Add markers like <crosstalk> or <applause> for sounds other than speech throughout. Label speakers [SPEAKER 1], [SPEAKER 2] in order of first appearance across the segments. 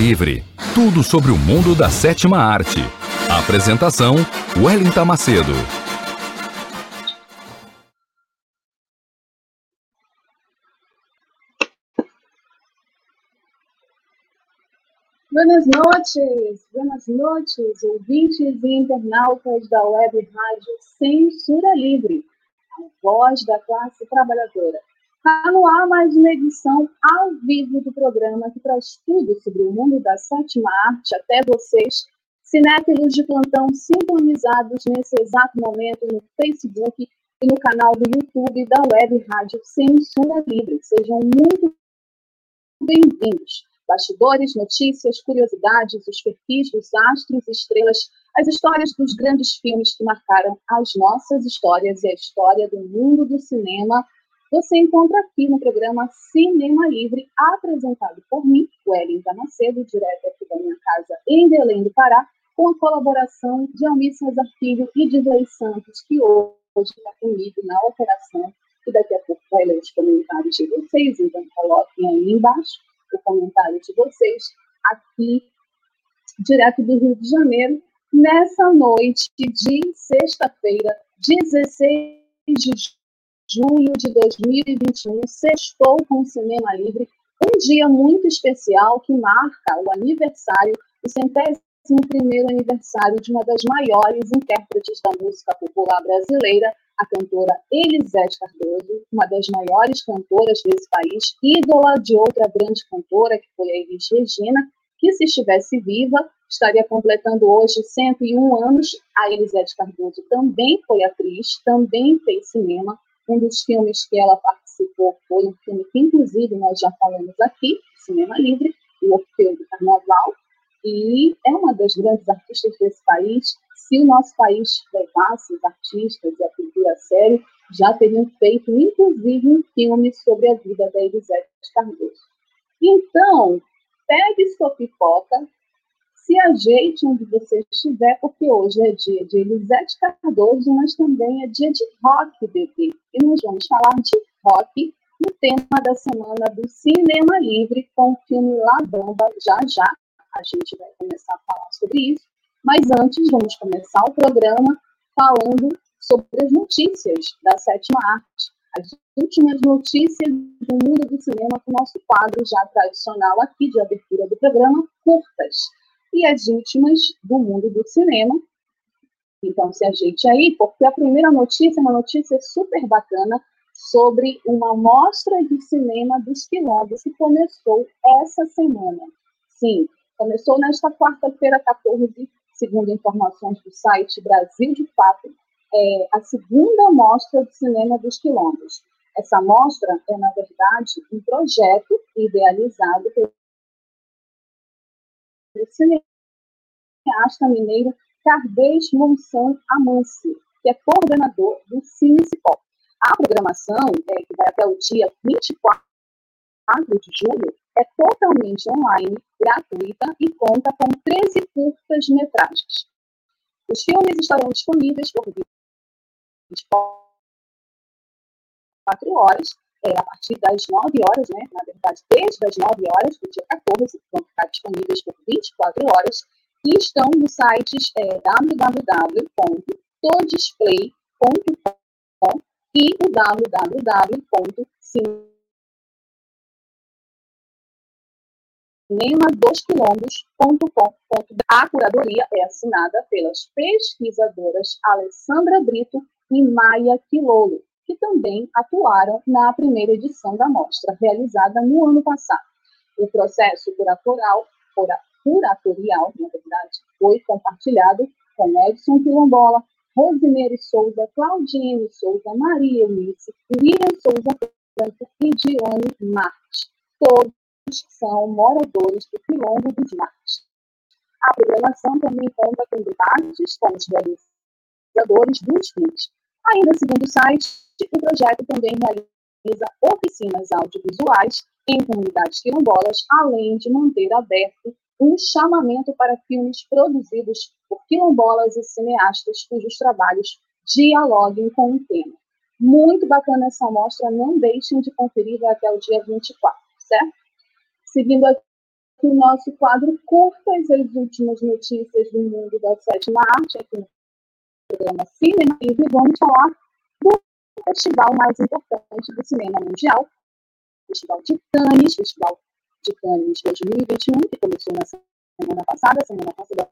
[SPEAKER 1] Livre. Tudo sobre o mundo da sétima arte. Apresentação: Wellington Macedo.
[SPEAKER 2] Buenas noites, buenas noites, ouvintes e internautas da Web Rádio Censura Livre, a voz da classe trabalhadora. Está no ar mais uma edição ao vivo do programa que traz tudo sobre o mundo da sétima arte até vocês, cinéfilos de plantão sintonizados nesse exato momento no Facebook e no canal do YouTube da Web Rádio Censura Livre. Sejam muito bem-vindos. Bastidores, notícias, curiosidades, os perfis dos astros e estrelas, as histórias dos grandes filmes que marcaram as nossas histórias e a história do mundo do cinema você encontra aqui no programa Cinema Livre, apresentado por mim, Wellington Macedo, direto aqui da minha casa em Belém do Pará, com a colaboração de Almir Cesar Filho e de Vlay Santos, que hoje está comigo na operação, e daqui a pouco vai ler os comentários de vocês, então coloquem aí embaixo o comentário de vocês, aqui, direto do Rio de Janeiro, nessa noite de sexta-feira, 16 de junho de 2021, sextou com o Cinema Livre, um dia muito especial que marca o aniversário, o centésimo primeiro aniversário de uma das maiores intérpretes da música popular brasileira, a cantora Elisete Cardoso, uma das maiores cantoras desse país, ídola de outra grande cantora, que foi a Elis Regina, que se estivesse viva, estaria completando hoje 101 anos. A Elisete Cardoso também foi atriz, também fez cinema, um dos filmes que ela participou foi um filme que, inclusive, nós já falamos aqui, Cinema Livre, o Orfeu do Carnaval, e é uma das grandes artistas desse país. Se o nosso país levasse os artistas e a cultura a sério, já teriam feito, inclusive, um filme sobre a vida da Elisete Cardoso. Então, pegue sua pipoca, se ajeite onde você estiver, porque hoje é dia de Elisete Cardoso, mas também é dia de rock, bebê. E nós vamos falar de rock no tema da semana do Cinema Livre com o filme La Bamba. Já já a gente vai começar a falar sobre isso. Mas antes, vamos começar o programa falando sobre as notícias da sétima arte. As últimas notícias do mundo do cinema com o nosso quadro já tradicional aqui de abertura do programa, curtas e as últimas do mundo do cinema. Então, se ajeite aí, porque a primeira notícia é uma notícia super bacana sobre uma mostra de cinema dos quilombos que começou essa semana. Sim, começou nesta quarta-feira, 14, segundo informações do site Brasil de Fato, é a segunda mostra de cinema dos quilombos. Essa mostra é, na verdade, um projeto idealizado pelo cineasta mineiro Cardês Monção Amancio, que é coordenador do Cine Cipó. A programação, é, que vai até o dia 24 de julho, é totalmente online, gratuita e conta com 13 curtas-metragens. Os filmes estarão disponíveis por 24 horas é, a partir das 9 horas, né, na verdade, desde as 9 horas do dia 14, vão ficar disponíveis por 24 horas, e estão nos sites é, www.todisplay.com e o www.cinemadosquilombos.com.br. A curadoria é assinada pelas pesquisadoras Alessandra Brito e Maia Quilolo que também atuaram na primeira edição da mostra, realizada no ano passado. O processo curatorial, curatorial na verdade, foi compartilhado com Edson Quilombola, Rosimeire Souza, Claudine Souza, Maria Eunice, William Souza Franco e Dione Marques. Todos são moradores do Quilombo dos Marques. A programação também conta com debates com os realizadores dos filmes. Ainda segundo o site, o projeto também realiza oficinas audiovisuais em comunidades quilombolas, além de manter aberto um chamamento para filmes produzidos por quilombolas e cineastas cujos trabalhos dialoguem com o tema. Muito bacana essa mostra, não deixem de conferir até o dia 24, certo? Seguindo aqui o nosso quadro Curtas, as últimas notícias do mundo da sétima arte, aqui no programa Cinema Livre, vamos falar do festival mais importante do cinema mundial, Festival de Cannes, Festival de Cannes 2021, que começou na semana passada, semana passada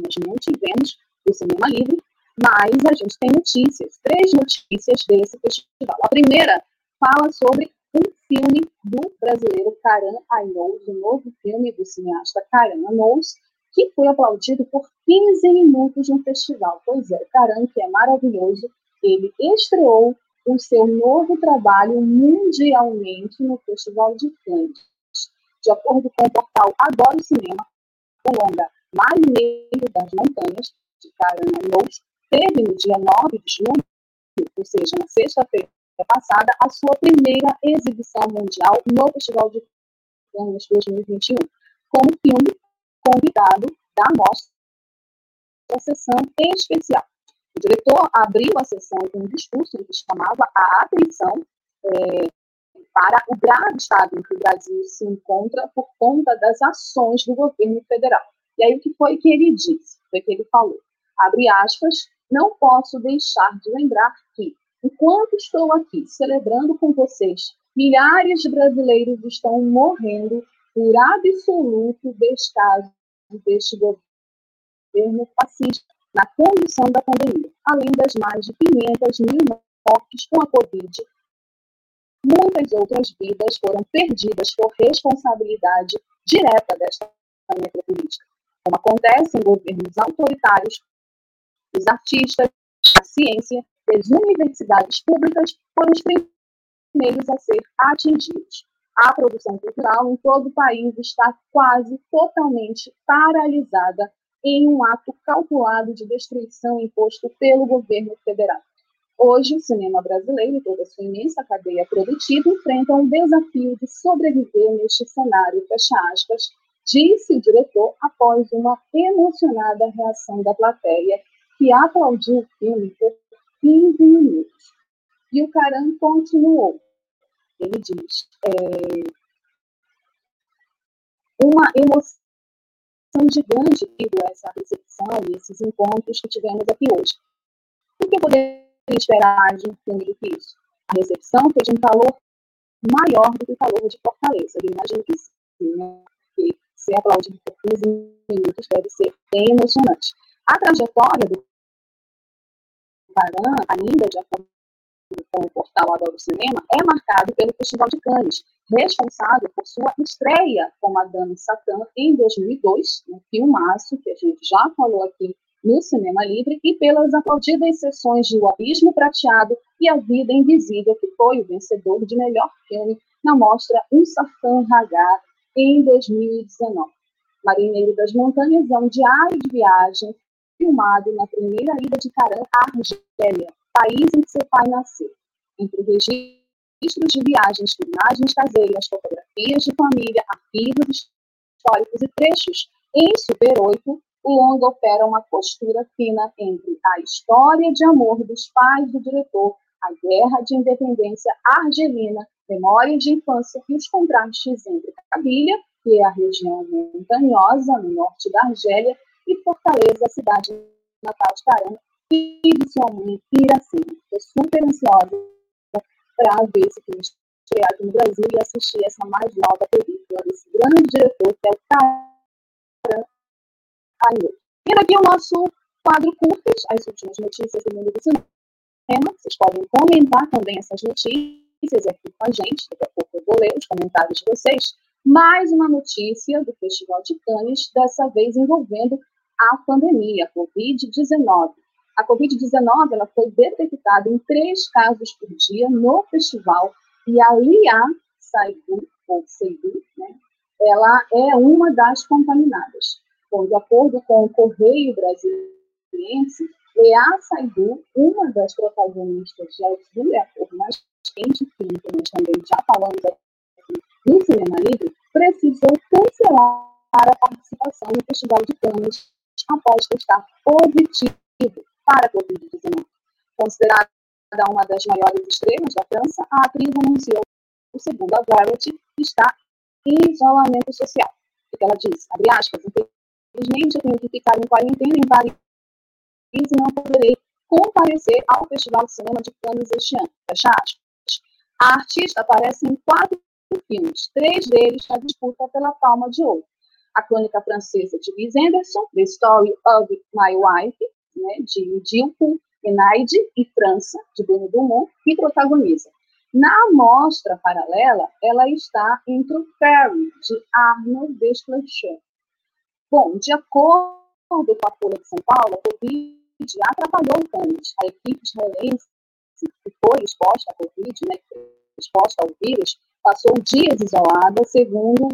[SPEAKER 2] nós não tivemos o Cinema Livre, mas a gente tem notícias, três notícias desse festival. A primeira fala sobre um filme do brasileiro Karan Ainous, o novo filme do cineasta Karan Ainous, que foi aplaudido por 15 minutos no festival. Pois é, Karan, que é maravilhoso, ele estreou o seu novo trabalho mundialmente no Festival de Cannes. De acordo com o portal Adoro Cinema, o longa Marinheiro das Montanhas, de Karan Ainous, teve no dia 9 de julho, ou seja, na sexta-feira passada, a sua primeira exibição mundial no Festival de Cannes 2021, como filme convidado da mostra sessão especial. O diretor abriu a sessão com um discurso que chamava a atenção é, para o grave estado em que o Brasil se encontra por conta das ações do governo federal. E aí, o que foi que ele disse? Foi que ele falou, abre aspas, não posso deixar de lembrar que, enquanto estou aqui celebrando com vocês, milhares de brasileiros estão morrendo por absoluto descaso deste governo fascista na condição da pandemia, além das mais de 500 mil mortes com a Covid. Muitas outras vidas foram perdidas por responsabilidade direta desta necropolítica, como acontece em governos autoritários, os artistas, a ciência e as universidades públicas foram os primeiros a ser atingidos. A produção cultural em todo o país está quase totalmente paralisada em um ato calculado de destruição imposto pelo governo federal. Hoje, o cinema brasileiro e toda sua imensa cadeia produtiva enfrentam um desafio de sobreviver neste cenário, fecha aspas, disse o diretor após uma emocionada reação da plateia, que aplaudiu o filme por 15 minutos. E o Caran continuou. Ele diz: é, uma emoção gigante a essa recepção e esses encontros que tivemos aqui hoje. O que eu poderia esperar de um filme do que isso? A recepção foi de um calor maior do que o calor de Fortaleza. Eu imagino que sim, né? Porque ser aplaudido por 15 minutos deve ser bem emocionante. A trajetória do Paran, ainda de acordo com o portal Adoro Cinema, é marcado pelo Festival de Cannes, responsável por sua estreia como a Dama Satã em 2002, um filmaço que a gente já falou aqui no Cinema Livre, e pelas aplaudidas sessões de O Abismo Prateado e A Vida Invisível, que foi o vencedor de melhor filme na mostra Um Safan Hagar em 2019. Marinheiro das Montanhas é um diário de viagem filmado na primeira ida de Caran à Argélia, país em que seu pai nasceu. Entre registros de viagens, filmagens caseiras, fotografias de família, arquivos históricos e trechos. Em Super 8, o longa opera uma costura fina entre a história de amor dos pais do diretor, a guerra de independência argelina, memórias de infância e os contrastes entre Cabilha, que é a região montanhosa no norte da Argélia, e Fortaleza, a cidade natal de Caramba, e de sua mãe Iracema. Estou super ansiosa para ver esse filme estrear aqui no Brasil e assistir essa mais nova película desse grande diretor, que é o Taran Ayo. E aqui o nosso quadro curtas, as últimas notícias do mundo do cinema. Vocês podem comentar também essas notícias aqui com a gente. Daqui a pouco eu vou ler os comentários de vocês. Mais uma notícia do Festival de Cannes, dessa vez envolvendo a pandemia, a Covid-19. A Covid-19 ela foi detectada em três casos por dia no festival e a Lia Saidu, ou Seidu, né, ela é uma das contaminadas. Bom, de acordo com o Correio Brasiliense, Lea Saidu, uma das protagonistas de Azul é a cor mais quente, que nós também já falamos aqui no Cinema Livre, precisou cancelar a participação no Festival de Cannes após testar positivo para a Covid-19. Considerada uma das maiores estrelas da França, a atriz anunciou, segundo a Variety, está em isolamento social. O que ela diz? Abre aspas, infelizmente eu tenho que ficar em quarentena em Paris e não poderei comparecer ao Festival de Cinema de Cannes este ano. Fecha aspas. A artista aparece em quatro filmes, três deles na disputa pela Palma de Ouro a crônica francesa de Wes Anderson, The Story of My Wife, né, de Dilpo Enaide e França, de Bruno Dumont, que protagoniza. Na mostra paralela, ela está entre o Ferry, de Arnold Desplechin. Bom, de acordo com a Folha de São Paulo, a Covid atrapalhou o Cannes. A equipe israelense que foi exposta à Covid, né, exposta ao vírus, passou dias isolada, segundo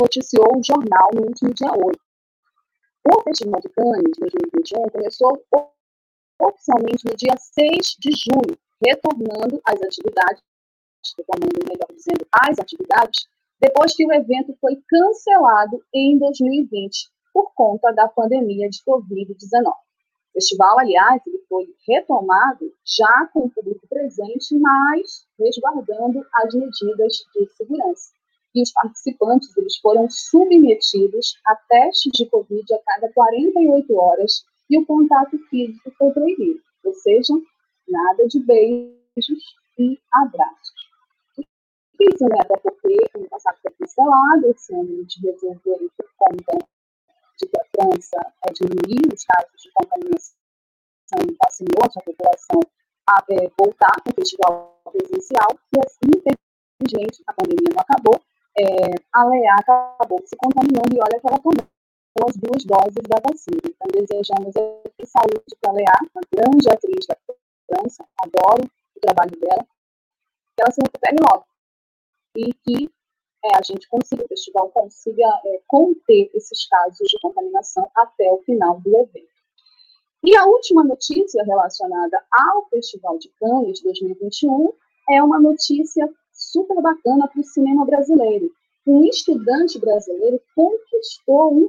[SPEAKER 2] noticiou o jornal no último dia 8. O Festival de Cannes 2021 começou oficialmente no dia 6 de julho, retornando às atividades, retornando, melhor dizendo, às atividades, depois que o evento foi cancelado em 2020 por conta da pandemia de Covid-19. O festival, aliás, ele foi retomado já com o público presente, mas resguardando as medidas de segurança e os participantes eles foram submetidos a testes de Covid a cada 48 horas e o contato físico foi proibido, ou seja, nada de beijos e abraços. Difícil, né? Até porque ano passado foi cancelado, esse ano a gente por conta de que a França é, diminuiu os casos de contaminação e vacinou a população a é, voltar para o festival presencial, e assim, infelizmente, a pandemia não acabou, é, a Leá acabou se contaminando e olha que ela tomou as duas doses da vacina. Então, desejamos aqui saúde para a Leá, uma grande atriz da França, adoro o trabalho dela, que ela se recupere logo e que é, a gente consiga, o festival consiga é, conter esses casos de contaminação até o final do evento. E a última notícia relacionada ao Festival de Cannes 2021 é uma notícia super bacana para o cinema brasileiro. Um estudante brasileiro conquistou um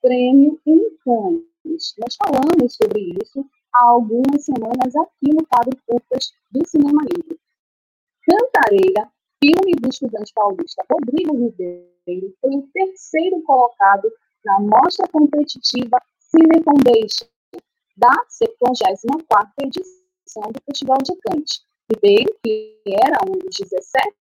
[SPEAKER 2] prêmio em Cannes. Nós falamos sobre isso há algumas semanas aqui no quadro Curtas do Cinema Livre. Cantareira, filme do estudante paulista Rodrigo Ribeiro, foi o terceiro colocado na mostra competitiva Cine Foundation da 74ª edição do Festival de Cannes. Ribeiro, que era um dos 17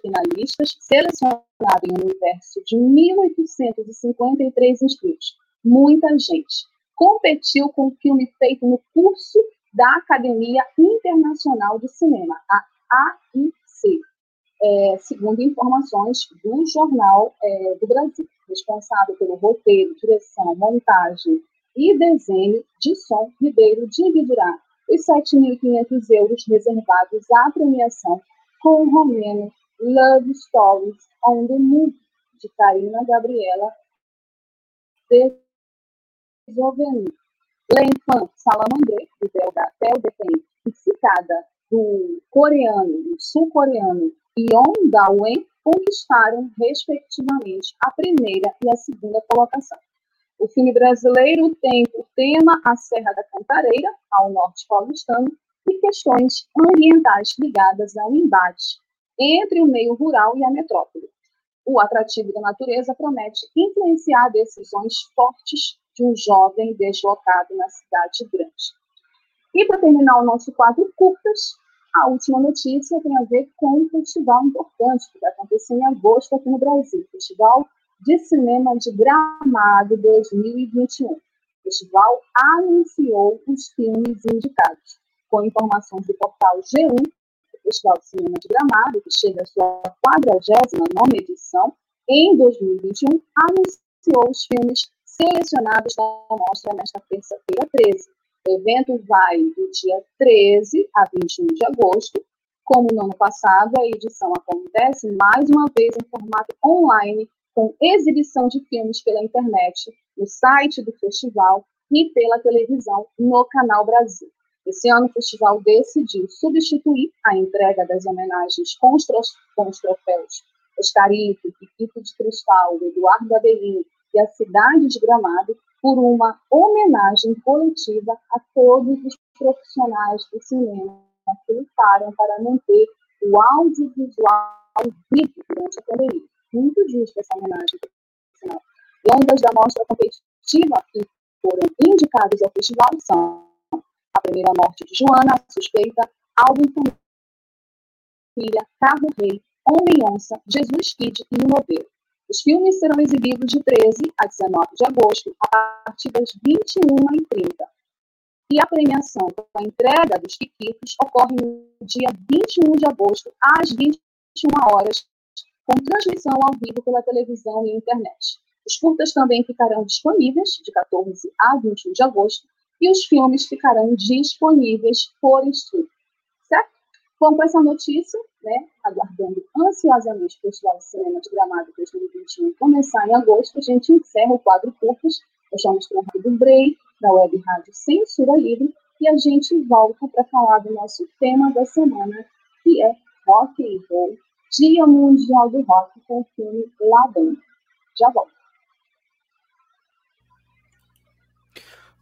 [SPEAKER 2] finalistas, selecionado em um universo de 1.853 inscritos. Muita gente. Competiu com um filme feito no curso da Academia Internacional de Cinema, a AIC, é, segundo informações do Jornal é, do Brasil, responsável pelo roteiro, direção, montagem e desenho de som, Ribeiro dividirá os 7.500 euros reservados à premiação com o romeno Love Stories on the Move, de Karina Gabriela Desoveni. L'Enfant Salamandré, do belga Tel Depend, e citada do coreano, sul-coreano Yeon Da-wen, conquistaram, respectivamente, a primeira e a segunda colocação. O filme brasileiro tem por tema a Serra da Cantareira, ao norte paulistano, e questões ambientais ligadas ao embate entre o meio rural e a metrópole. O atrativo da natureza promete influenciar decisões fortes de um jovem deslocado na cidade grande. E para terminar o nosso quadro curtas, a última notícia tem a ver com um festival importante que vai acontecer em agosto aqui no Brasil, Festival de Cinema de Gramado 2021. O festival anunciou os filmes indicados. com informações do portal G1, o Festival de Cinema de Gramado, que chega à sua 49 edição, em 2021, anunciou os filmes selecionados da mostra nesta terça-feira 13. O evento vai do dia 13 a 21 de agosto. Como no ano passado, a edição acontece mais uma vez em formato online, com exibição de filmes pela internet, no site do festival e pela televisão no Canal Brasil. Esse ano, o festival decidiu substituir a entrega das homenagens com os, com os troféus Oscarito, Piquito de Cristal, Eduardo Avelino e a cidade de Gramado por uma homenagem coletiva a todos os profissionais do cinema que lutaram para manter o audiovisual vivo durante a pandemia. Muito justa essa homenagem. Longas da mostra competitiva que foram indicados ao festival são Primeira Morte de Joana, a Suspeita, Alvin Família, Carro Rei, Homem-Onça, Jesus Kid e o Modelo. Os filmes serão exibidos de 13 a 19 de agosto, a partir das 21h30. E a premiação com a entrega dos Quiquitos ocorre no dia 21 de agosto, às 21 horas, com transmissão ao vivo pela televisão e internet. Os curtas também ficarão disponíveis de 14 a 21 de agosto e os filmes ficarão disponíveis por streaming. Certo? Bom, com essa notícia, né, aguardando ansiosamente o Festival de Cinema de Gramado 2021 começar em agosto, a gente encerra o quadro curtas, deixamos com o do Brei, da Web Rádio Censura Livre, e a gente volta para falar do nosso tema da semana, que é Rock and Roll, Dia Mundial do Rock, com o filme La Banda. Já volto.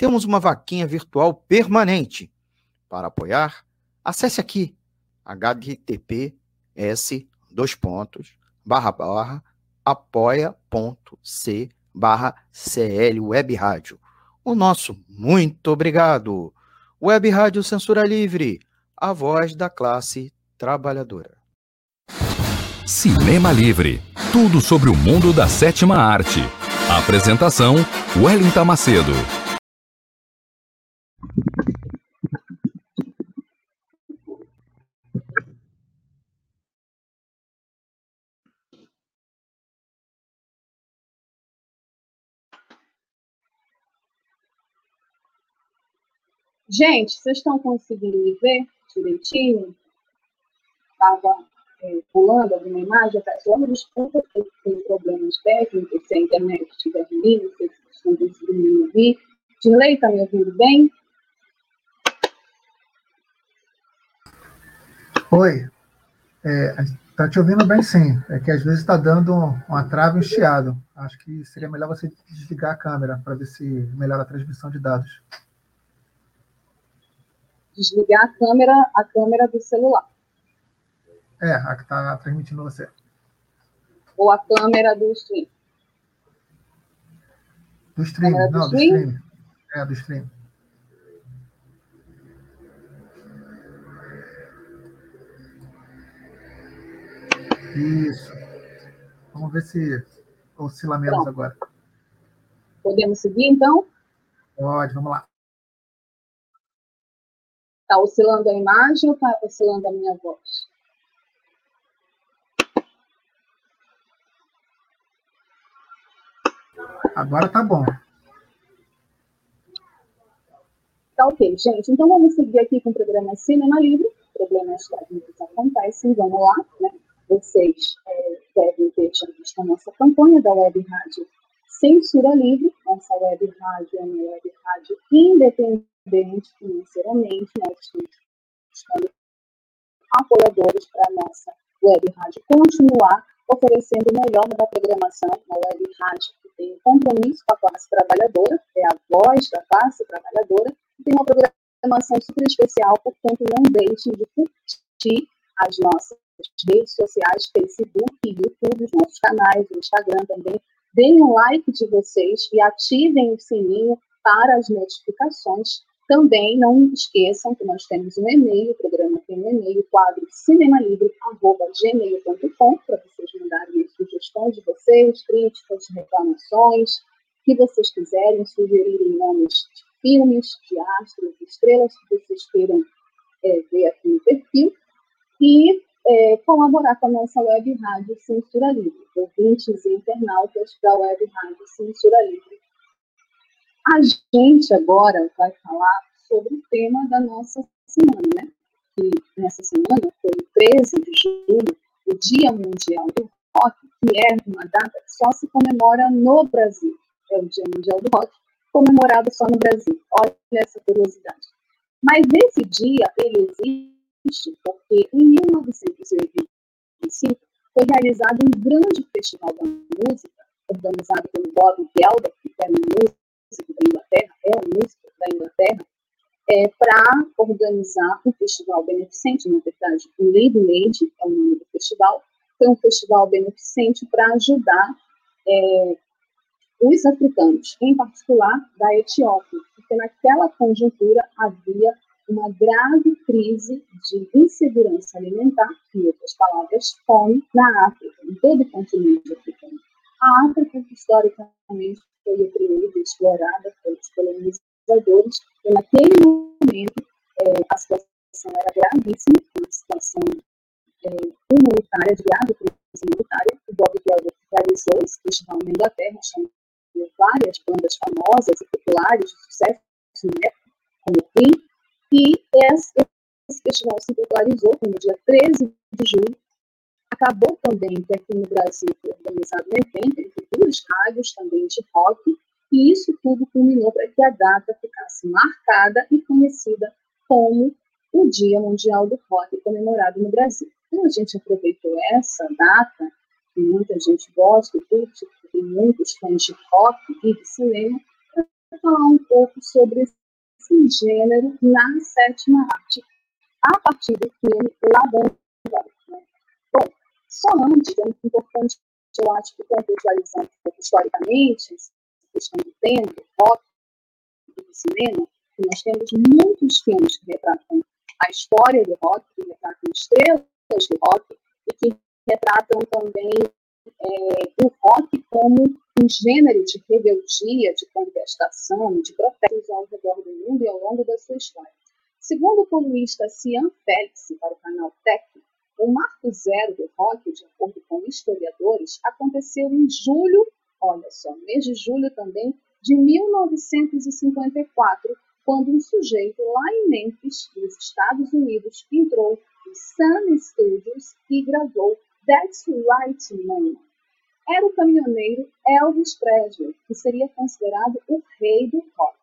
[SPEAKER 3] temos uma vaquinha virtual permanente. Para apoiar, acesse aqui https dois pontos barra barra apoia.c barra CL Web Rádio. O nosso muito obrigado. Web Rádio Censura Livre, a voz da classe trabalhadora.
[SPEAKER 1] Cinema Livre, tudo sobre o mundo da sétima arte. Apresentação: Wellington Macedo.
[SPEAKER 2] Gente, vocês estão conseguindo me ver direitinho? Estava é, pulando alguma imagem, peço logo desculpa porque tem problemas técnicos, se a internet estiver ruim, se vocês estão conseguindo me ouvir. Dirley, está me ouvindo bem?
[SPEAKER 4] Oi. Está é, te ouvindo bem sim. É que às vezes está dando uma trava e um chiado. Acho que seria melhor você desligar a câmera para ver se melhora a transmissão de dados
[SPEAKER 2] desligar a câmera, a câmera do celular.
[SPEAKER 4] É, a que está transmitindo você.
[SPEAKER 2] Ou a câmera do stream.
[SPEAKER 4] Do stream, não, do stream? do stream. É, do stream. Isso. Vamos ver se oscila menos Pronto. agora.
[SPEAKER 2] Podemos seguir, então?
[SPEAKER 4] Pode, vamos lá.
[SPEAKER 2] Está oscilando a imagem ou está oscilando a minha voz?
[SPEAKER 4] Agora tá bom.
[SPEAKER 2] Tá ok, gente. Então vamos seguir aqui com o programa Cinema Livre. Problemas técnicos acontecem, vamos lá, né? Vocês é, devem ter já visto a nossa campanha da Web Rádio Censura Livre. Nossa web rádio é uma web rádio independente financeiramente, nós estamos buscando apoiadores para a nossa web rádio continuar oferecendo o melhor da programação, uma web rádio que tem compromisso com a classe trabalhadora, é a voz da classe trabalhadora, e tem uma programação super especial, portanto, não deixem de curtir as nossas redes sociais, Facebook YouTube, os nossos canais, o Instagram também. Deem um like de vocês e ativem o sininho para as notificações. Também não esqueçam que nós temos um e-mail, o programa tem um e-mail, quadro cinemalivre.gmail.com, para vocês mandarem sugestões de vocês, críticas, reclamações, que vocês quiserem, sugerirem nomes de filmes, de astros, de estrelas que vocês queiram é, ver aqui no perfil. E é, colaborar com a nossa web rádio Censura Livre, ouvintes e internautas da web rádio Censura Livre. A gente agora vai falar sobre o tema da nossa semana, né? Que nessa semana foi 13 de julho, o Dia Mundial do Rock, que é uma data que só se comemora no Brasil. É o Dia Mundial do Rock, comemorado só no Brasil. Olha essa curiosidade. Mas esse dia, ele existe porque em 1985 foi realizado um grande festival da música, organizado pelo Bob Geldof, que era um músico da Inglaterra, é um músico da Inglaterra, é, para organizar um festival beneficente, na verdade, o Live Aid é o nome do festival, foi um festival beneficente para ajudar é, os africanos, em particular da Etiópia, porque naquela conjuntura havia uma grave crise de insegurança alimentar, em outras palavras, fome, na África, em todo o continente africano. A África, historicamente, foi oprimida e explorada pelos colonizadores, e naquele momento é, a situação era gravíssima, uma situação é, humanitária, de grave crise humanitária. O Bob Geldof realizou esse festival na Inglaterra, chamando várias bandas famosas e populares de sucesso, né, e esse, festival se popularizou no dia 13 de julho. Acabou também que aqui no Brasil foi organizado um evento entre duas rádios também de rock, e isso tudo culminou para que a data ficasse marcada e conhecida como o Dia Mundial do Rock, comemorado no Brasil. Então, a gente aproveitou essa data, que muita gente gosta curte, tem muitos fãs de rock e de cinema, para falar um pouco sobre esse gênero na sétima arte, a partir do filme La Bamba. Bom, só antes, é muito importante, eu acho que contextualizando um pouco historicamente, questão do tempo, rock do cinema, nós temos muitos filmes que retratam a história do rock, que retratam estrelas do rock, e que retratam também é, o rock como um gênero de rebeldia, de contestação, de protestos ao redor do mundo e ao longo da sua história. Segundo o colunista Cian Félix, para o canal Tech, o marco zero do rock, de acordo com historiadores, aconteceu em julho, olha só, mês de julho também, de 1954, quando um sujeito lá em Memphis, nos Estados Unidos, entrou no Sun Studios e gravou That's Right Man, era o caminhoneiro Elvis Presley, que seria considerado o rei do rock.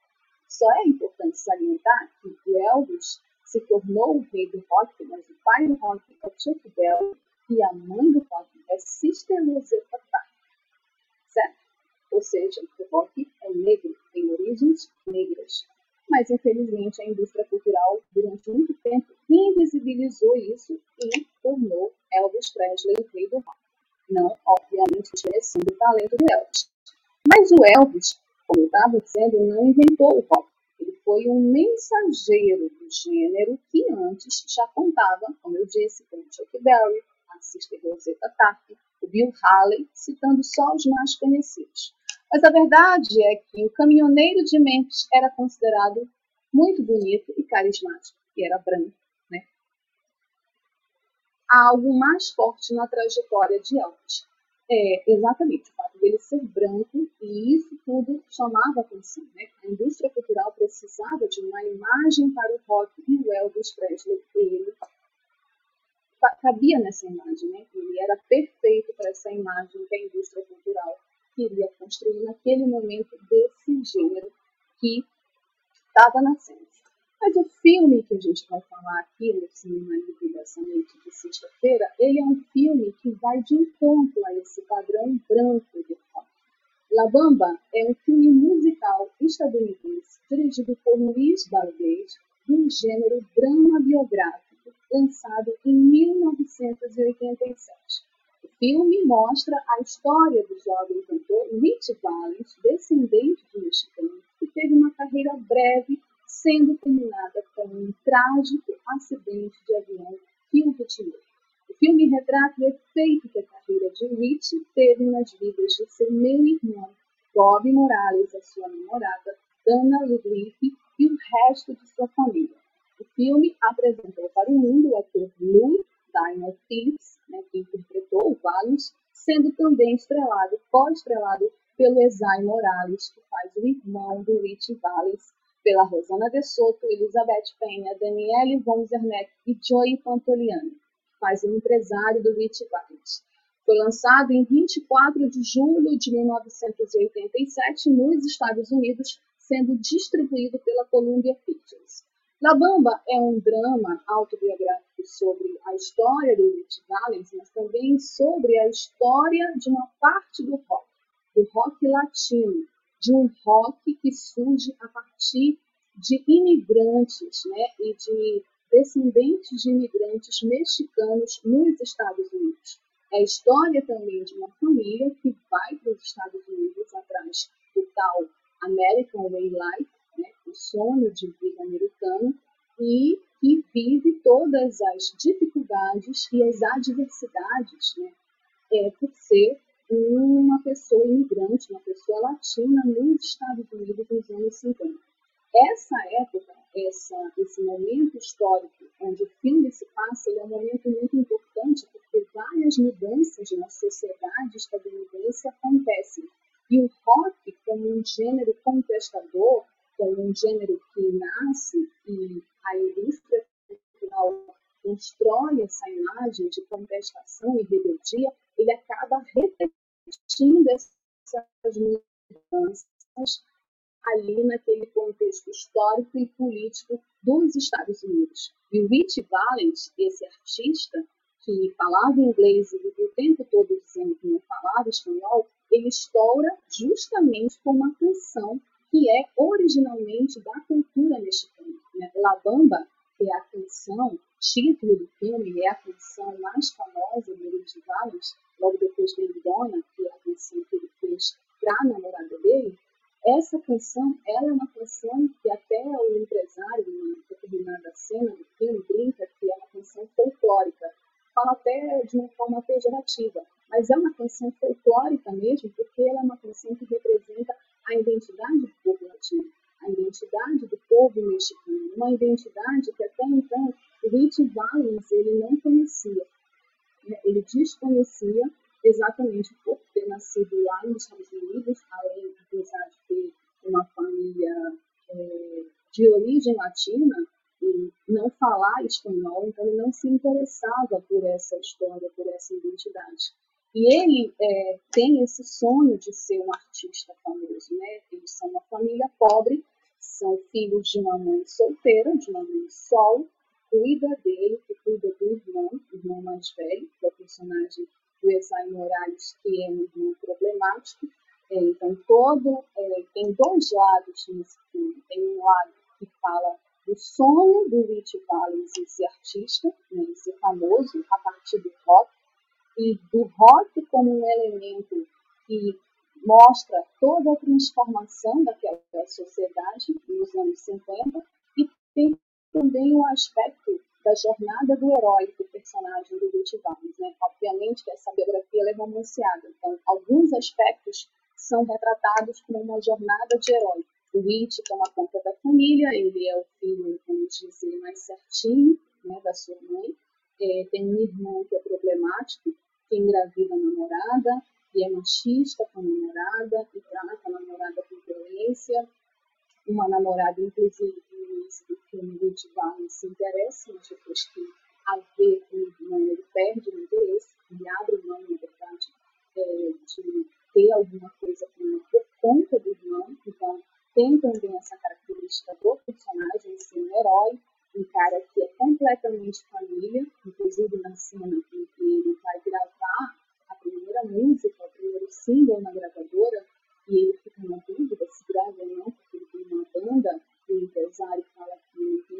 [SPEAKER 2] Só é importante salientar que o Elvis se tornou o rei do rock, mas o pai do rock é Chuck Berry e a mãe do rock é Sister Rosetta. Certo? Ou seja, o rock é negro, tem origens negras. Mas, infelizmente, a indústria cultural, durante muito tempo, invisibilizou isso e tornou Elvis Presley o rei do rock não, obviamente, desmerecendo o talento do Elvis. Mas o Elvis, como eu estava dizendo, não inventou o rock. Ele foi um mensageiro do gênero que antes já contava, como eu disse, com Chuck Berry, a Sister Rosetta Tharpe, o Bill Haley, citando só os mais conhecidos. Mas a verdade é que o caminhoneiro de Memphis era considerado muito bonito e carismático, e era branco há algo mais forte na trajetória de Elvis. É, exatamente, o fato dele ser branco, e isso tudo chamava atenção. Né? A indústria cultural precisava de uma imagem para o rock, e o Elvis Presley, ele cabia nessa imagem, né? ele era perfeito para essa imagem que a indústria cultural queria construir naquele momento desse gênero que estava nascendo. Mas o filme que a gente vai falar aqui no Cinema Livre dessa noite de sexta-feira, ele é um filme que vai de encontro a esse padrão branco do rock. La Bamba é um filme musical estadunidense dirigido por Luiz Barguês, do gênero drama biográfico, lançado em 1987. Filme mostra a história do jovem cantor Rich Valens, descendente de mexicano, que teve uma carreira breve, sendo terminada com um trágico acidente de avião que o vitimou. O filme retrata o efeito que a carreira de Rich teve nas vidas de seu meio-irmão, Bob Morales, a sua namorada, Dana Ludwig, e o resto de sua família. O filme apresentou para o mundo o ator Lou Diamond Phillips, né, que interpretou o Valens, sendo também estrelado, co-estrelado pelo Esai Morales, que faz o irmão do Rich Valens, pela Rosana De Soto, Elizabeth Penha, Daniele von Zerneck e Joey Pantoliano, que faz o empresário do Rich Valens. Foi lançado em 24 de julho de 1987 nos Estados Unidos, sendo distribuído pela Columbia Pictures. La Bamba é um drama autobiográfico sobre a história do Rich Valens, mas também sobre a história de uma parte do rock, do rock latino, de um rock que surge a partir de imigrantes né, e de descendentes de imigrantes mexicanos nos Estados Unidos. É a história também de uma família que vai para os Estados Unidos atrás do tal American Way Life, né, o sonho de vida americano, e que vive todas as dificuldades e as adversidades né, é, por ser uma pessoa imigrante, uma pessoa latina nos Estados Unidos nos anos 50. Essa época, essa, esse momento histórico onde o filme se passa, é um momento muito importante porque várias mudanças na sociedade estadunidense acontecem. E o rock, como um gênero contestador, como um gênero que nasce e a indústria cultural constrói essa imagem de contestação e rebeldia, ele acaba repetindo essas mudanças ali naquele contexto histórico e político dos Estados Unidos. E o Rich Valens, esse artista que falava inglês e vivia o tempo todo dizendo que não falava espanhol, ele estoura justamente com uma canção que é originalmente da cultura mexicana. Né? La Bamba, que é a canção título do filme, é a canção mais famosa do Rich Valens, logo depois de Dona, que é a canção que ele fez para a namorada dele, essa canção, ela é uma canção que até o empresário, em determinada cena do filme, brinca que é uma canção folclórica. Fala até de uma forma pejorativa, mas é uma canção folclórica mesmo, porque ela é uma canção que representa a identidade do povo latino, a identidade do povo mexicano, uma identidade que até então o Rich Valens ele não conhecia. Né? Ele desconhecia exatamente por ter nascido lá nos Estados Unidos, além, apesar de ter uma família é, de origem latina, e não falar espanhol, então ele não se interessava por essa história, por essa identidade. E ele é, tem esse sonho de ser um artista famoso, né? Eles são uma família pobre, são filhos de uma mãe solteira, de uma mãe solo, cuida dele, que cuida do irmão, irmão mais velho, que é o personagem do Esai Morales, que é um irmão problemático. É, então, todo, é, tem dois lados nesse filme. Tem um lado que fala do sonho do Rich Valens em ser artista, né, em ser famoso a partir do rock, e do rock como um elemento que mostra toda a transformação daquela sociedade nos anos 50, e tem também o aspecto da jornada do herói do personagem do Rich Valens. Né? Obviamente que essa biografia é romanceada, então alguns aspectos são retratados como uma jornada de herói. O Rich toma conta da família, ele é o filho, como dizer, mais certinho né, da sua mãe. É, tem um irmão que é problemático, que engravida a namorada, e é machista com a namorada, e trata a namorada com violência. Uma namorada, inclusive, no início do filme, Rich Valens se interessa, mas depois que a vê o irmão, ele perde o interesse, e abre mão, na verdade, é, de ter alguma coisa com ele por conta do irmão. Então, tem também essa característica do personagem ser um herói, um cara que é completamente família, inclusive na cena em que ele vai gravar a primeira música, o primeiro single na gravadora, e ele fica na dúvida se grava ou não, porque ele tem uma banda, e o empresário fala que não tem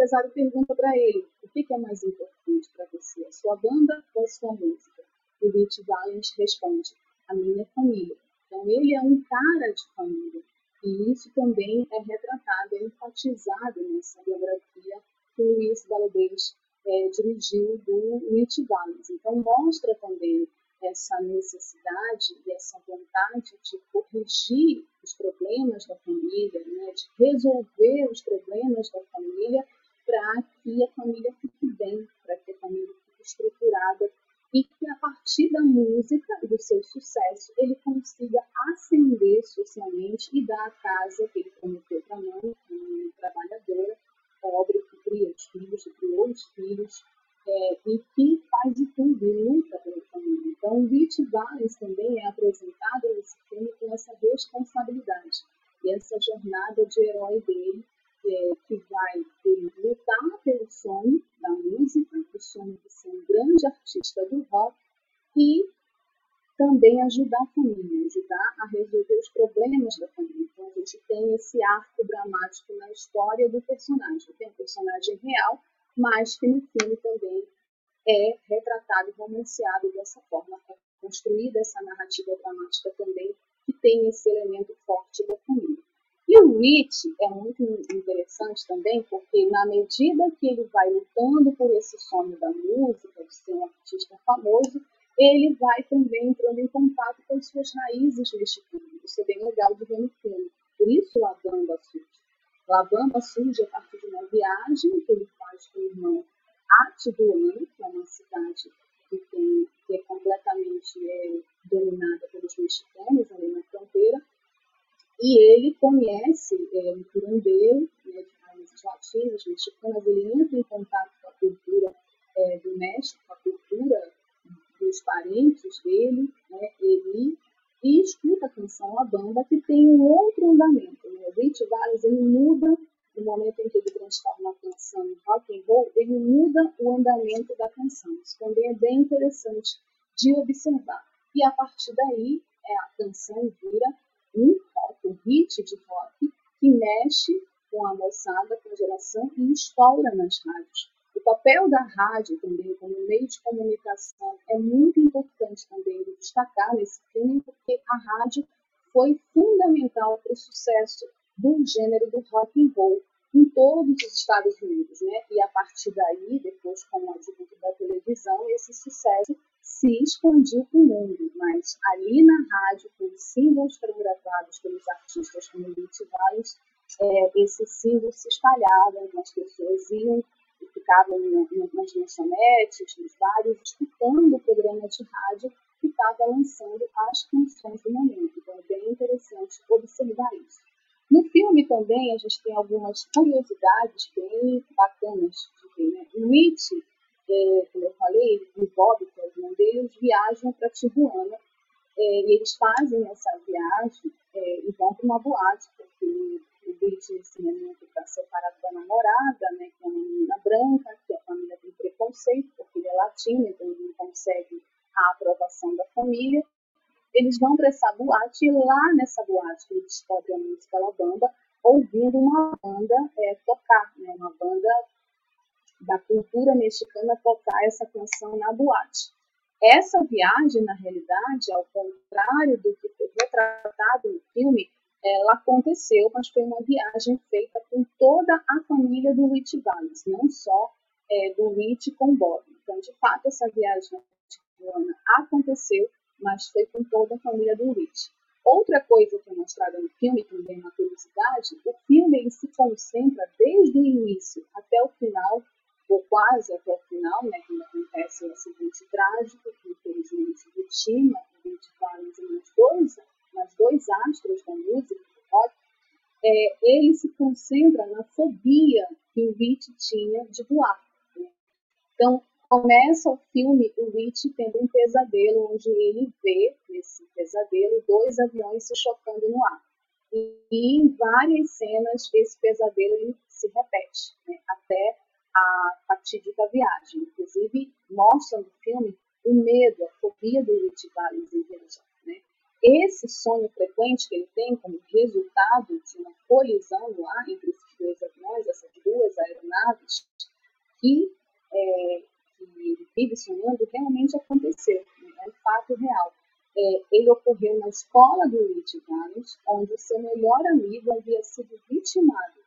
[SPEAKER 2] empresário pergunta para ele: o que, é mais importante para você, a sua banda ou a sua música? E o Rich Valens responde: a minha família. Então, ele é um cara de família. E isso também é retratado, é enfatizado nessa biografia que Luiz Valadez é, dirigiu do Rich Valens. Então, mostra também essa necessidade e essa vontade de corrigir os problemas da família, né, de resolver os problemas da família para que a família fique bem, para que a família fique estruturada e que a partir da música e do seu sucesso ele consiga ascender socialmente e dar a casa que ele prometeu para a mãe, uma trabalhadora, pobre, que cria os filhos, que criou os filhos, é, e que faz de tudo e luta pela família. Então, Rich Valens também é apresentado nesse filme com essa responsabilidade e essa jornada de herói dele, é, que vai lutar pelo sonho da música, o sonho de ser um grande artista do rock e também ajudar a família, ajudar a resolver os problemas da família. Então, a gente tem esse arco dramático na história do personagem. Tem um personagem real, mas que no filme também é retratado e romanceado dessa forma, é construída essa narrativa dramática também, que tem esse elemento forte da família. E o Rich é muito interessante também, porque na medida que ele vai lutando por esse sonho da música, de ser um artista famoso, ele vai também entrando em contato com as suas raízes mexicanas. Isso é bem legal de ver no filme. Por isso La Bamba surge. La Bamba surge a partir de uma viagem que ele faz com o irmão Atiduan, que é uma cidade que, tem, que é completamente é, dominada pelos mexicanos ali na fronteira, e ele conhece é, um curandeiro né, de raízes latinas, mexicanas, ele entra em contato com a cultura é, do México, com a cultura dos parentes dele, né, ele, e escuta a canção La Bamba, que tem um outro andamento. Né? O Rich ele muda no momento em que ele transforma a canção em rock and roll, ele muda o andamento da canção. Isso também é bem interessante de observar. E a partir daí, é, a canção vira um hit de rock que mexe com a moçada, com a geração e estoura nas rádios. O papel da rádio também como meio de comunicação é muito importante também de destacar nesse filme, porque a rádio foi fundamental para o sucesso do gênero do rock and roll em todos os Estados Unidos, né? E a partir daí, depois com o advento da televisão, esse sucesso se expandiu para o mundo. Mas ali na rádio, com os símbolos gravados pelos artistas como Lute Valles, é, esses símbolos se espalhavam, as pessoas iam e ficavam nas lanchonetes, nos bares, escutando o programa de rádio que estava lançando as canções do momento. Então é bem interessante observar isso. No filme também a gente tem algumas curiosidades bem bacanas de ver. Né? Rich, é, como eu falei, e o Bob, que é o irmão dele, eles viajam para Tijuana é, e eles fazem essa viagem é, e vão para uma boate, porque o Rich nesse momento está separado da namorada, né, que é uma menina branca, que a família tem preconceito, porque ele é latino, então ele não consegue a aprovação da família. Eles vão para essa boate e lá nessa boate eles descobrem a música La ouvindo uma banda é, tocar, né, uma banda da cultura mexicana tocar essa canção na boate. Essa viagem, na realidade, ao contrário do que foi retratado no filme, ela aconteceu, mas foi uma viagem feita com toda a família do Rich Valens, não só é, do Rich com Bob. Então, de fato, essa viagem aconteceu mas foi com toda a família do Rich. Outra coisa que é mostrada no filme, também uma curiosidade, o filme se concentra desde o início até o final, ou quase até o final, né, quando acontece o acidente trágico, que infelizmente vitima o Rich Valens e mais dois, mais dois astros da música, é, ele se concentra na fobia que o Rich tinha de voar. Né? Então, Começa o filme o Rich tendo um pesadelo onde ele vê nesse pesadelo dois aviões se chocando no ar. E, e em várias cenas esse pesadelo se repete né, até a fatídica viagem. Inclusive mostra no filme o medo, a fobia do Rich Valens em viajar. Né? Esse sonho frequente que ele tem como resultado de uma colisão no ar entre esses dois aviões, essas duas aeronaves que, é, que ele vive sonhando realmente aconteceu, né? é um fato real. É, ele ocorreu na escola do Rich Valens, onde seu melhor amigo havia sido vitimado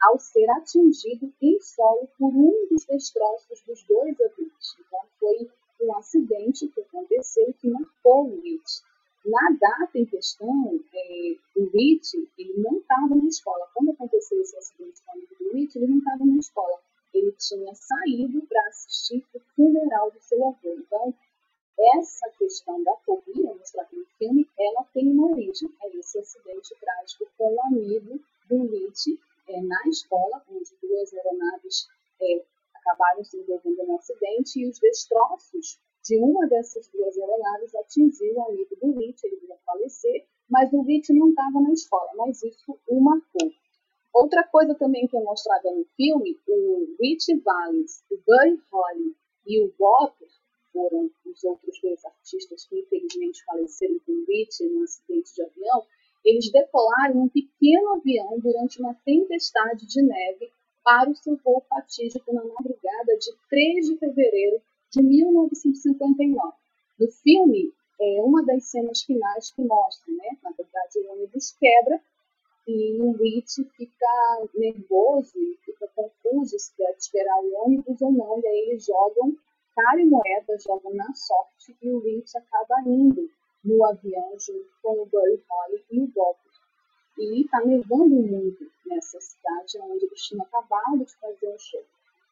[SPEAKER 2] ao ser atingido em solo por um dos destroços dos dois aviões. Então, foi um acidente que aconteceu que marcou o Rich. Na data em questão, é, o Rich ele não estava na escola. Quando aconteceu esse acidente com o Rich, ele não estava na escola. Ele tinha saído para assistir o funeral do seu avô. Então, essa questão da fobia mostrada no filme, ela tem uma origem. É esse acidente trágico com o amigo do Rich é, na escola, onde duas aeronaves é, acabaram se envolvendo no acidente e os destroços de uma dessas duas aeronaves atingiu o amigo do Rich, ele ia falecer, mas o Rich não estava na escola, mas isso o marcou. Outra coisa também que é mostrada no filme, o Rich Valens, o Buddy Holly e o Bob foram os outros dois artistas que infelizmente faleceram com o Rich num acidente de avião, eles decolaram um pequeno avião durante uma tempestade de neve para o seu voo fatídico na madrugada de 3 de fevereiro de 1959. No filme, é uma das cenas finais que mostra, né? Na verdade, o ônibus quebra e o Rich fica nervoso fica confuso se deve esperar o ônibus ou não. E aí eles jogam cara e moeda, jogam na sorte e o Rich acaba indo no avião junto com o Buddy Holly e o Bob. E está nevando muito nessa cidade onde eles tinham acabado de fazer um show.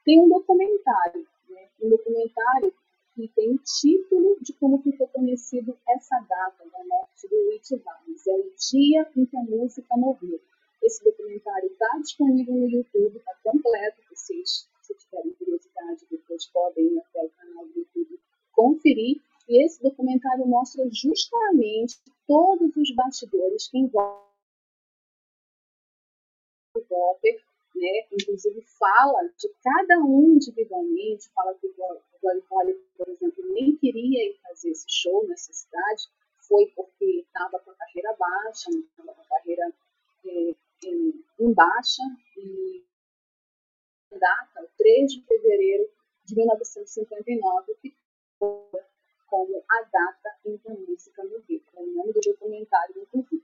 [SPEAKER 2] Tem um documentário, né? um documentário que tem o título de como ficou conhecido essa data da morte do Rich Valens. É o dia em que a música morreu. Esse documentário está disponível no YouTube, está completo. Vocês, se tiverem curiosidade, depois podem ir até o canal do YouTube conferir. E esse documentário mostra justamente todos os bastidores que envolvem o Bopper, né? inclusive fala de cada um individualmente, fala que o Holly, por exemplo, nem queria ir fazer esse show nessa cidade, foi porque estava com a carreira baixa, estava com a carreira é, em, em baixa, e data, o 3 de fevereiro de 1959, que como a data em que a música morreu, é o nome do documentário, inclusive.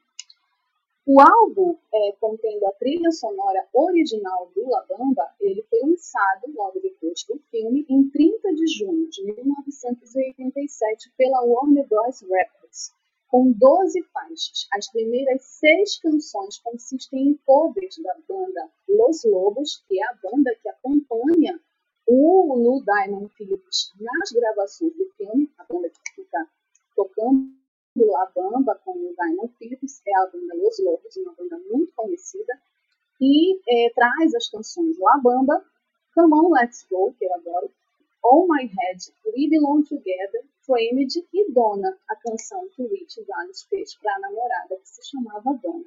[SPEAKER 2] O álbum, é, contendo a trilha sonora original do La Bamba, ele foi lançado logo depois do filme, em 30 de junho de 1987, pela Warner Bros. Records, com 12 faixas. As primeiras seis canções consistem em covers da banda Los Lobos, que é a banda que acompanha o Lou Diamond Phillips nas gravações do filme, a banda que fica tocando a banda com o Diamond Phillips, é a banda Los Lobos, uma banda muito conhecida, e é, traz as canções La Bamba, Come On Let's Go, que eu adoro, All My Head, We Belong Together, Framed e Donna, a canção que o Rich Valens fez para a namorada, que se chamava Donna.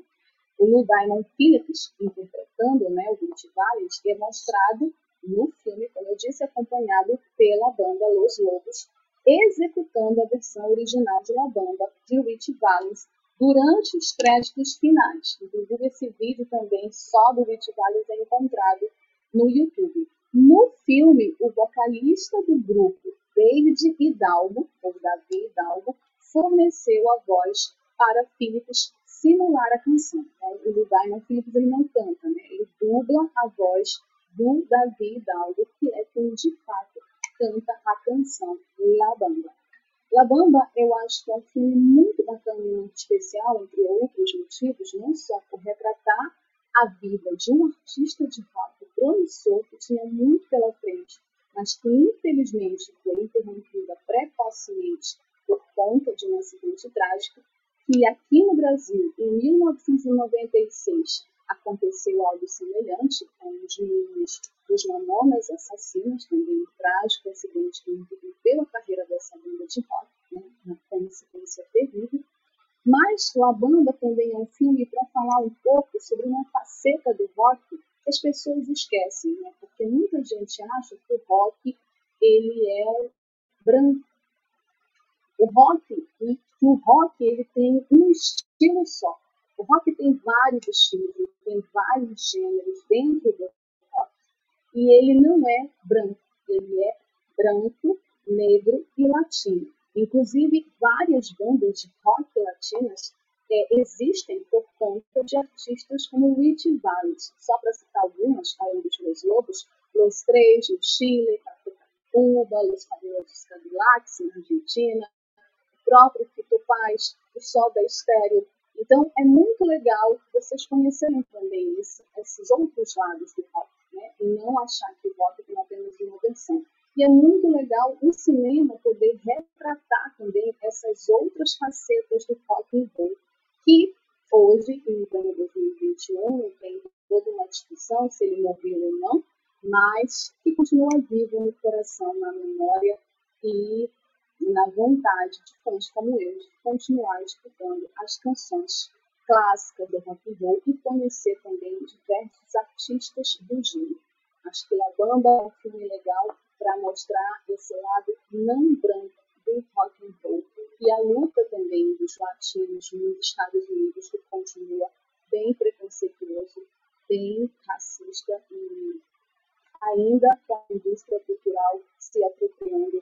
[SPEAKER 2] O Lou Diamond Phillips, interpretando né, o Rich Valens, é mostrado no filme, como eu disse, acompanhado pela banda Los Lobos, executando a versão original de La Bamba, de Rich Valens, durante os créditos finais. Inclusive, esse vídeo também só do Rich Valens é encontrado no YouTube. No filme, o vocalista do grupo, David Hidalgo, ou Davi Hidalgo, forneceu a voz para Phillips simular a canção. Então, o Diamond Phillips ele não canta, né? ele dubla a voz do Davi Hidalgo, que é quem de fato canta a canção La Bamba. La Bamba, eu acho que é um filme muito bacana e muito especial, entre outros motivos, não só por retratar a vida de um artista de rock promissor que tinha muito pela frente, mas que infelizmente foi interrompida precocemente por conta de um acidente trágico, que aqui no Brasil, em 1996, aconteceu algo semelhante com os meninos dos Mamonas Assassinos, também um trágico acidente que interrompeu a carreira dessa banda de rock, né, uma consequência terrível. Mas La Bamba também é um filme para falar um pouco sobre uma faceta do rock que as pessoas esquecem, né? porque muita gente acha que o rock ele é branco. O rock, o rock ele tem um estilo só. O rock tem vários estilos, tem vários gêneros dentro do rock. E ele não é branco, ele é branco, negro e latino. Inclusive, várias bandas de rock latinas é, existem por conta de artistas como Richie Valens. Só para citar algumas, além dos Los Lobos, Los Três, no Chile, Cuba, Los Fabulosos Cadillacs, na Argentina, o próprio Fito Paz, o Sol da Estéreo. Então, é muito legal vocês conhecerem também isso, esses outros lados do rock, né? e não achar que o rock tem apenas uma versão. E é muito legal o cinema poder retratar também essas outras facetas do rock and roll, que hoje, em pleno 2021, tem toda uma discussão se ele morreu ou não, mas que continua vivo no coração, na memória e na vontade de fãs como eu de continuar escutando as canções clássicas do rock and roll e conhecer também diversos artistas do gênero. Acho que La Bamba é um filme legal para mostrar esse lado não branco do rock and roll e a luta também dos latinos nos Estados Unidos que continua bem preconceituoso, bem racista e ainda com a indústria cultural se apropriando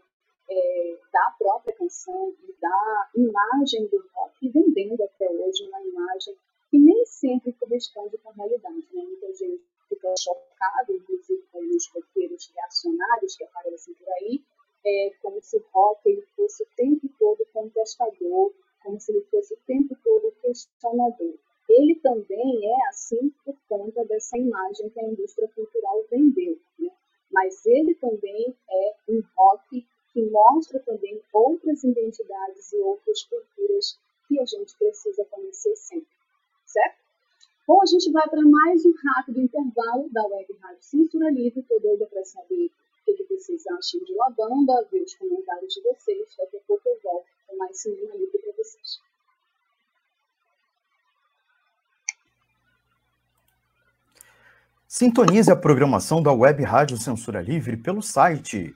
[SPEAKER 2] própria canção e da imagem do rock vendendo até hoje uma imagem que nem sempre corresponde com a realidade. Né? Muita gente fica chocada, inclusive com os roteiros reacionários que aparecem por aí, é, como se o rock ele fosse o tempo todo contestador, como se ele fosse o tempo todo questionador. Ele também é assim por conta dessa imagem que a indústria cultural vendeu, né? mas ele também é um rock que mostra também outras identidades e outras culturas que a gente precisa conhecer sempre, certo? Bom, a gente vai para mais um rápido intervalo da Web Rádio Censura Livre. Estou doida para saber o que vocês acham de Labamba, ver os comentários de vocês. Daqui a pouco eu volto com mais cinema livre para vocês.
[SPEAKER 3] Sintonize a programação da Web Rádio Censura Livre pelo site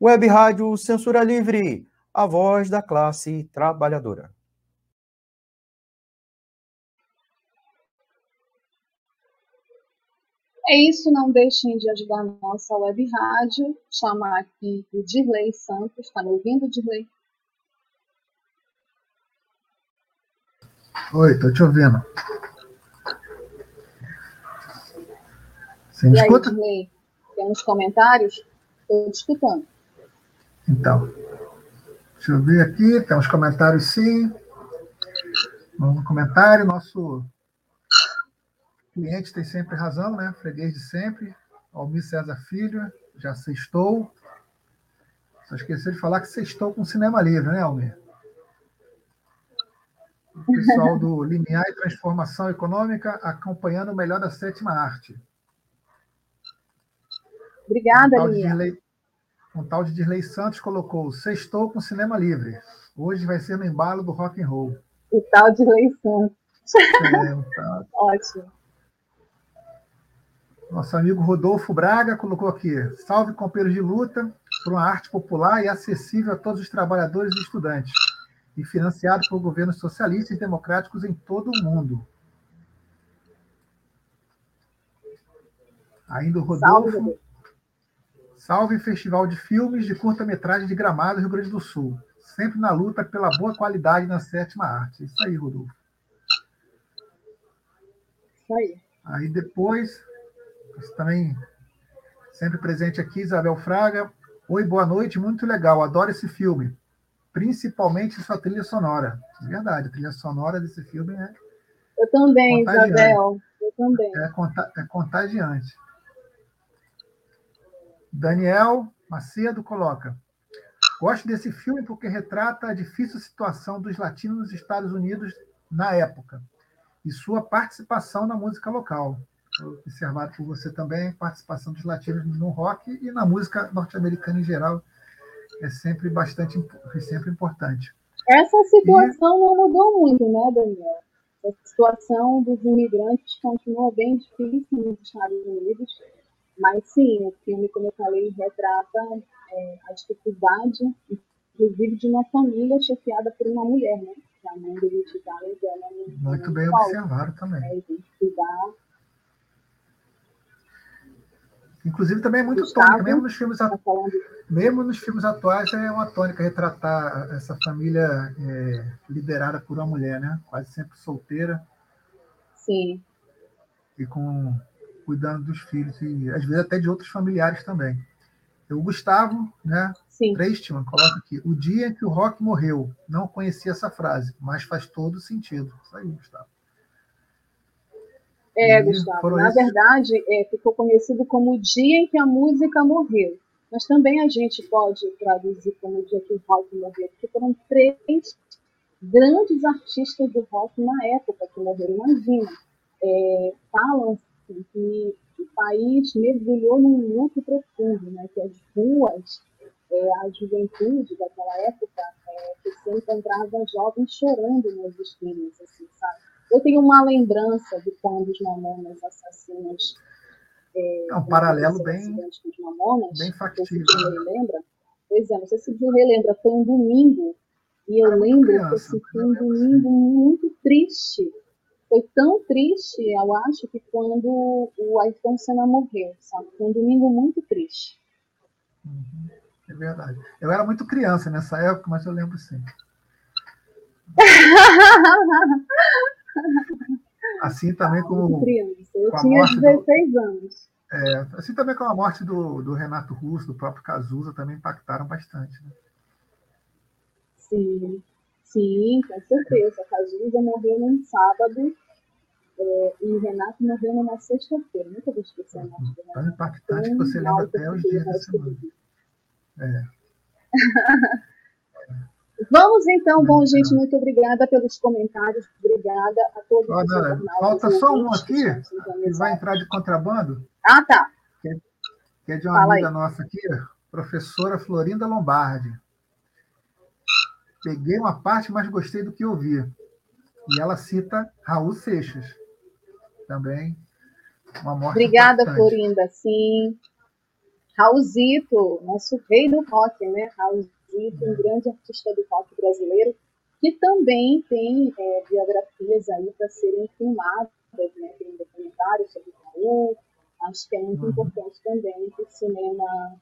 [SPEAKER 3] Web Rádio Censura Livre, a voz da classe trabalhadora.
[SPEAKER 2] É isso, não deixem de ajudar a nossa web rádio. Chamar aqui o Dirley Santos. Está me ouvindo, Dirley?
[SPEAKER 4] Oi, estou te ouvindo.
[SPEAKER 2] Você me e escuta? aí, Dirley, temos comentários? Estou te escutando.
[SPEAKER 4] Então, deixa eu ver aqui, temos comentários sim. Um comentário, nosso cliente tem sempre razão, né? Freguês de sempre. Almir César Filho, já sextou. Só esqueci de falar que sextou com cinema livre, né, Almir? O pessoal do <laughs> Linear e Transformação Econômica acompanhando o melhor da sétima arte.
[SPEAKER 2] Obrigada, Lia.
[SPEAKER 4] Um tal de Dirley Santos colocou: Sextou com cinema livre. Hoje vai ser no embalo do rock and roll.
[SPEAKER 2] O tal de Dirley Santos. É, um tal. <laughs> Ótimo.
[SPEAKER 4] Nosso amigo Rodolfo Braga colocou aqui: salve companheiros de luta por uma arte popular e acessível a todos os trabalhadores e estudantes, e financiado por governos socialistas e democráticos em todo o mundo. Ainda o Rodolfo. Salve, salve Festival de Filmes de Curta-Metragem de Gramado, Rio Grande do Sul. Sempre na luta pela boa qualidade na sétima arte. Isso aí, Rodolfo.
[SPEAKER 2] Isso aí.
[SPEAKER 4] Aí depois, também sempre presente aqui, Isabel Fraga. Oi, boa noite, muito legal, adoro esse filme, principalmente sua trilha sonora. É verdade, a trilha sonora desse filme é.
[SPEAKER 2] Eu também, Isabel, eu também.
[SPEAKER 4] É, é contagiante. Daniel Macedo coloca: Gosto desse filme porque retrata a difícil situação dos latinos nos Estados Unidos na época e sua participação na música local. Observado por você também, participação dos latinos no rock e na música norte-americana em geral é sempre bastante é sempre importante.
[SPEAKER 2] Essa situação e... não mudou muito, né, Daniel? A situação dos imigrantes continua bem difícil nos Estados Unidos, mas sim, o filme, como eu falei, retrata é, a dificuldade, inclusive, de uma família chefiada por uma mulher, né? a mãe do ela
[SPEAKER 4] não. Muito bem observado também. É, cuidar. Inclusive também é muito Gustavo, tônica, mesmo nos filmes, tá mesmo nos filmes atuais é uma tônica retratar essa família é, liderada por uma mulher, né? Quase sempre solteira.
[SPEAKER 2] Sim.
[SPEAKER 4] E com cuidando dos filhos e às vezes até de outros familiares também. O Gustavo, né?
[SPEAKER 2] Sim.
[SPEAKER 4] Treistman, coloca aqui. O dia em que o rock morreu. Não conhecia essa frase, mas faz todo sentido. Isso aí, Gustavo.
[SPEAKER 2] É, e Gustavo. Na esses... verdade, é, ficou conhecido como o dia em que a música morreu. Mas também a gente pode traduzir como o dia que o rock morreu, porque foram três grandes artistas do rock na época que morreram. Imagina, é, falam que o país mergulhou num luto profundo, né? que as ruas, é, a juventude daquela época, é, que se encontrava jovens chorando nas esquinas, assim, sabe? Eu tenho uma lembrança de quando os mamonas assassinos...
[SPEAKER 4] É, é um paralelo bem, mamonas, bem factível. Você
[SPEAKER 2] né? relembra? Pois é, não sei se você relembra, foi um domingo, e eu lembro criança, que foi um domingo muito triste, foi tão triste, eu acho, que quando o Ayrton Senna morreu, sabe? Foi um domingo muito triste.
[SPEAKER 4] Uhum, é verdade. Eu era muito criança nessa época, mas eu lembro sim. <laughs> assim também como.
[SPEAKER 2] Criança. Eu com tinha 16 do, anos.
[SPEAKER 4] É, assim também com a morte do, do Renato Russo, do próprio Cazuza, também impactaram bastante. Né?
[SPEAKER 2] Sim, sim, com certeza. Cazuza morreu num sábado é, e Renato morreu numa sexta-feira. Nunca vou esquecer a morte do Renato.
[SPEAKER 4] Tão impactante que você lembra até os dias da semana. É. <laughs>
[SPEAKER 2] Vamos então, bom, gente, muito obrigada pelos comentários, obrigada a todos
[SPEAKER 4] os
[SPEAKER 2] Olha,
[SPEAKER 4] Falta só um aqui, que vai entrar de contrabando.
[SPEAKER 2] Ah, tá.
[SPEAKER 4] Que é, que é de uma Fala amiga aí. nossa aqui, professora Florinda Lombardi. Peguei uma parte, mas gostei do que ouvi. E ela cita Raul Seixas também. Uma morte
[SPEAKER 2] Obrigada,
[SPEAKER 4] importante.
[SPEAKER 2] Florinda. Sim. Raulzito, nosso rei do rock, né? Raulzito, um é. grande artista do rock brasileiro, que também tem é, biografias aí para serem filmadas, né? Tem um documentário sobre o Raul. Acho que é muito uhum. importante também que o cinema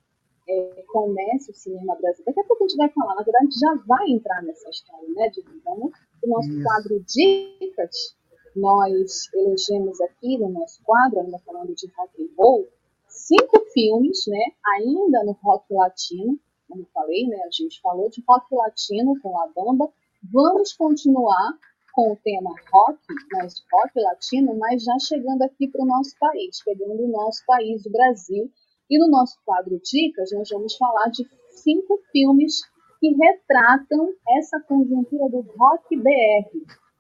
[SPEAKER 2] é, comece o cinema brasileiro. Daqui a pouco a gente vai falar, na verdade, a gente já vai entrar nessa história, né, de Então, o nosso Isso. quadro Dicas nós elegemos aqui no nosso quadro, ainda falando de rock and roll, cinco filmes, né, ainda no rock latino, como falei, né, a gente falou de rock latino com a Bamba. Vamos continuar com o tema rock, mas rock latino, mas já chegando aqui para o nosso país, pegando o nosso país, o Brasil. E no nosso quadro Dicas, nós vamos falar de cinco filmes que retratam essa conjuntura do rock BR,